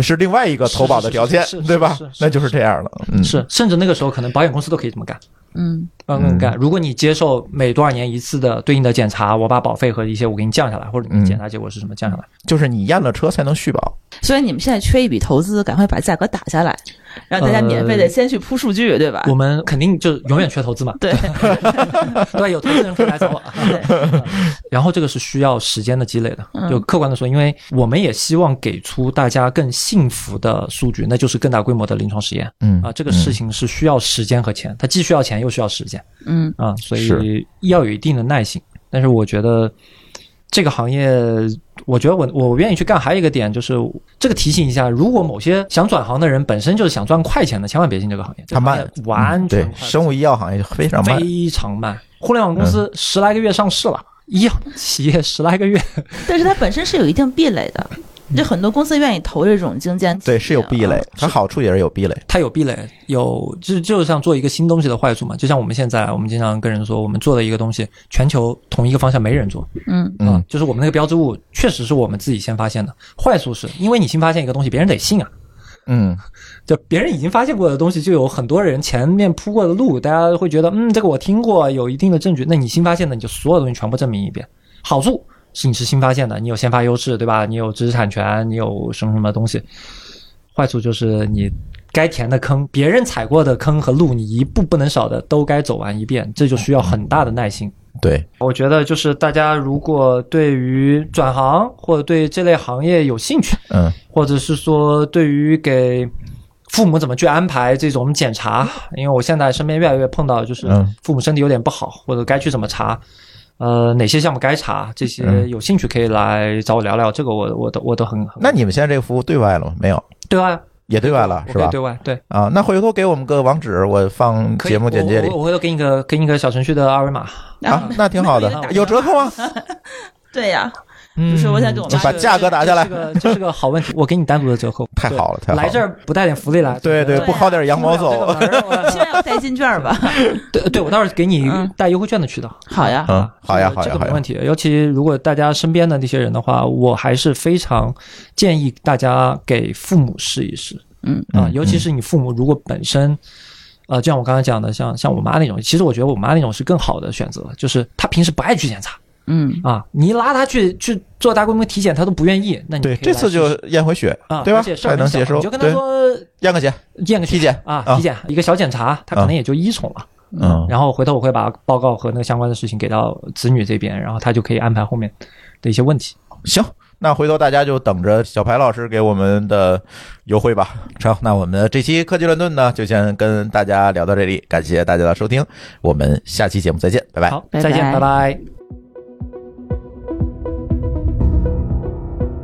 是另外一个投保的条件是是是，对吧那就是这样了，嗯，是，甚至那个时候可能保险公司都可以这么干。嗯嗯，干。如果你接受每多少年一次的对应的检查，我把保费和一些我给你降下来，或者你嗯检查结果是什么降下来。就是你验了车才能续保。所以你们现在缺一笔投资，赶快把价格打下来，让大家免费的先去铺数据，对吧？我们肯定就永远缺投资嘛，对，对，有投资人可以来找我。然后这个是需要时间的积累的，嗯就客观的说，因为我们也希望给出大家更幸福的数据，那就是更大规模的临床实验嗯啊。这个事情是需要时间和钱，它既需要钱又需要时间嗯啊，所以要有一定的耐心。但是我觉得这个行业，我觉得我我愿意去干，还有一个点就是这个提醒一下，如果某些想转行的人本身就是想赚快钱的，千万别进这个行业，它慢完嗯对全生物医药行业非常慢，非常慢。互联网公司十来个月上市了，医药企业十来个月，但是它本身是有一定壁垒的，就很多公司愿意投这种精尖啊，对，是有壁垒，它好处也是有壁垒。它有壁垒，有就就是像做一个新东西的坏处嘛。就像我们现在，我们经常跟人说，我们做的一个东西，全球同一个方向没人做，嗯啊嗯，就是我们那个标志物确实是我们自己先发现的。坏处是因为你新发现一个东西，别人得信啊。嗯，就别人已经发现过的东西，就有很多人前面铺过的路，大家会觉得，嗯，这个我听过，有一定的证据。那你新发现的，你就所有东西全部证明一遍。好处是你是新发现的，你有先发优势，对吧？你有知识产权，你有什么什么东西。坏处就是你该填的坑，别人踩过的坑和路，你一步不能少的都该走完一遍，这就需要很大的耐心。对，我觉得就是大家如果对于转行或者对这类行业有兴趣，嗯或者是说对于给父母怎么去安排这种检查，因为我现在身边越来越碰到，就是嗯父母身体有点不好，或者该去怎么查，呃，哪些项目该查，这些嗯。有兴趣可以来找我聊聊，这个我我都我都很很那你们现在这个服务对外了吗？没有，对外。也对外了是吧？对外对，啊，那回头给我们个网址，我放节目简介里。我我我回头给你个给你个小程序的二维码，啊，那挺好的，有折扣吗？对呀，嗯就是我想给我妈把价格打下来这是个这是个好问题，我给你单独的折扣，太好了太好了来这儿不带点福利来，对对，不薅点羊毛走。这个玩意儿希望要带金券吧。对对，我倒是给你嗯带优惠券的渠道。好呀，嗯，好呀，好呀，这个没问。题。尤其如果大家身边的那些人的话，我还是非常建议大家给父母试一试嗯啊嗯，尤其是你父母如果本身。呃，就像我刚才讲的，像像我妈那种，其实我觉得我妈那种是更好的选择，就是她平时不爱去检查嗯，啊，你一拉他去去做大规模体检，他都不愿意，那你对，这次就验回血啊，，对吧还能接受你就，跟他，说验个血，验个体检啊，啊体检一个小检查，他可能也就一宠了。嗯，然后回头我会把报告和那个相关的事情给到子女这边，然后他就可以安排后面的一些问题。行，那回头大家就等着小排老师给我们的优惠吧。成，那我们这期科技乱炖呢，就先跟大家聊到这里，感谢大家的收听，我们下期节目再见，拜拜。好，再见，拜拜拜。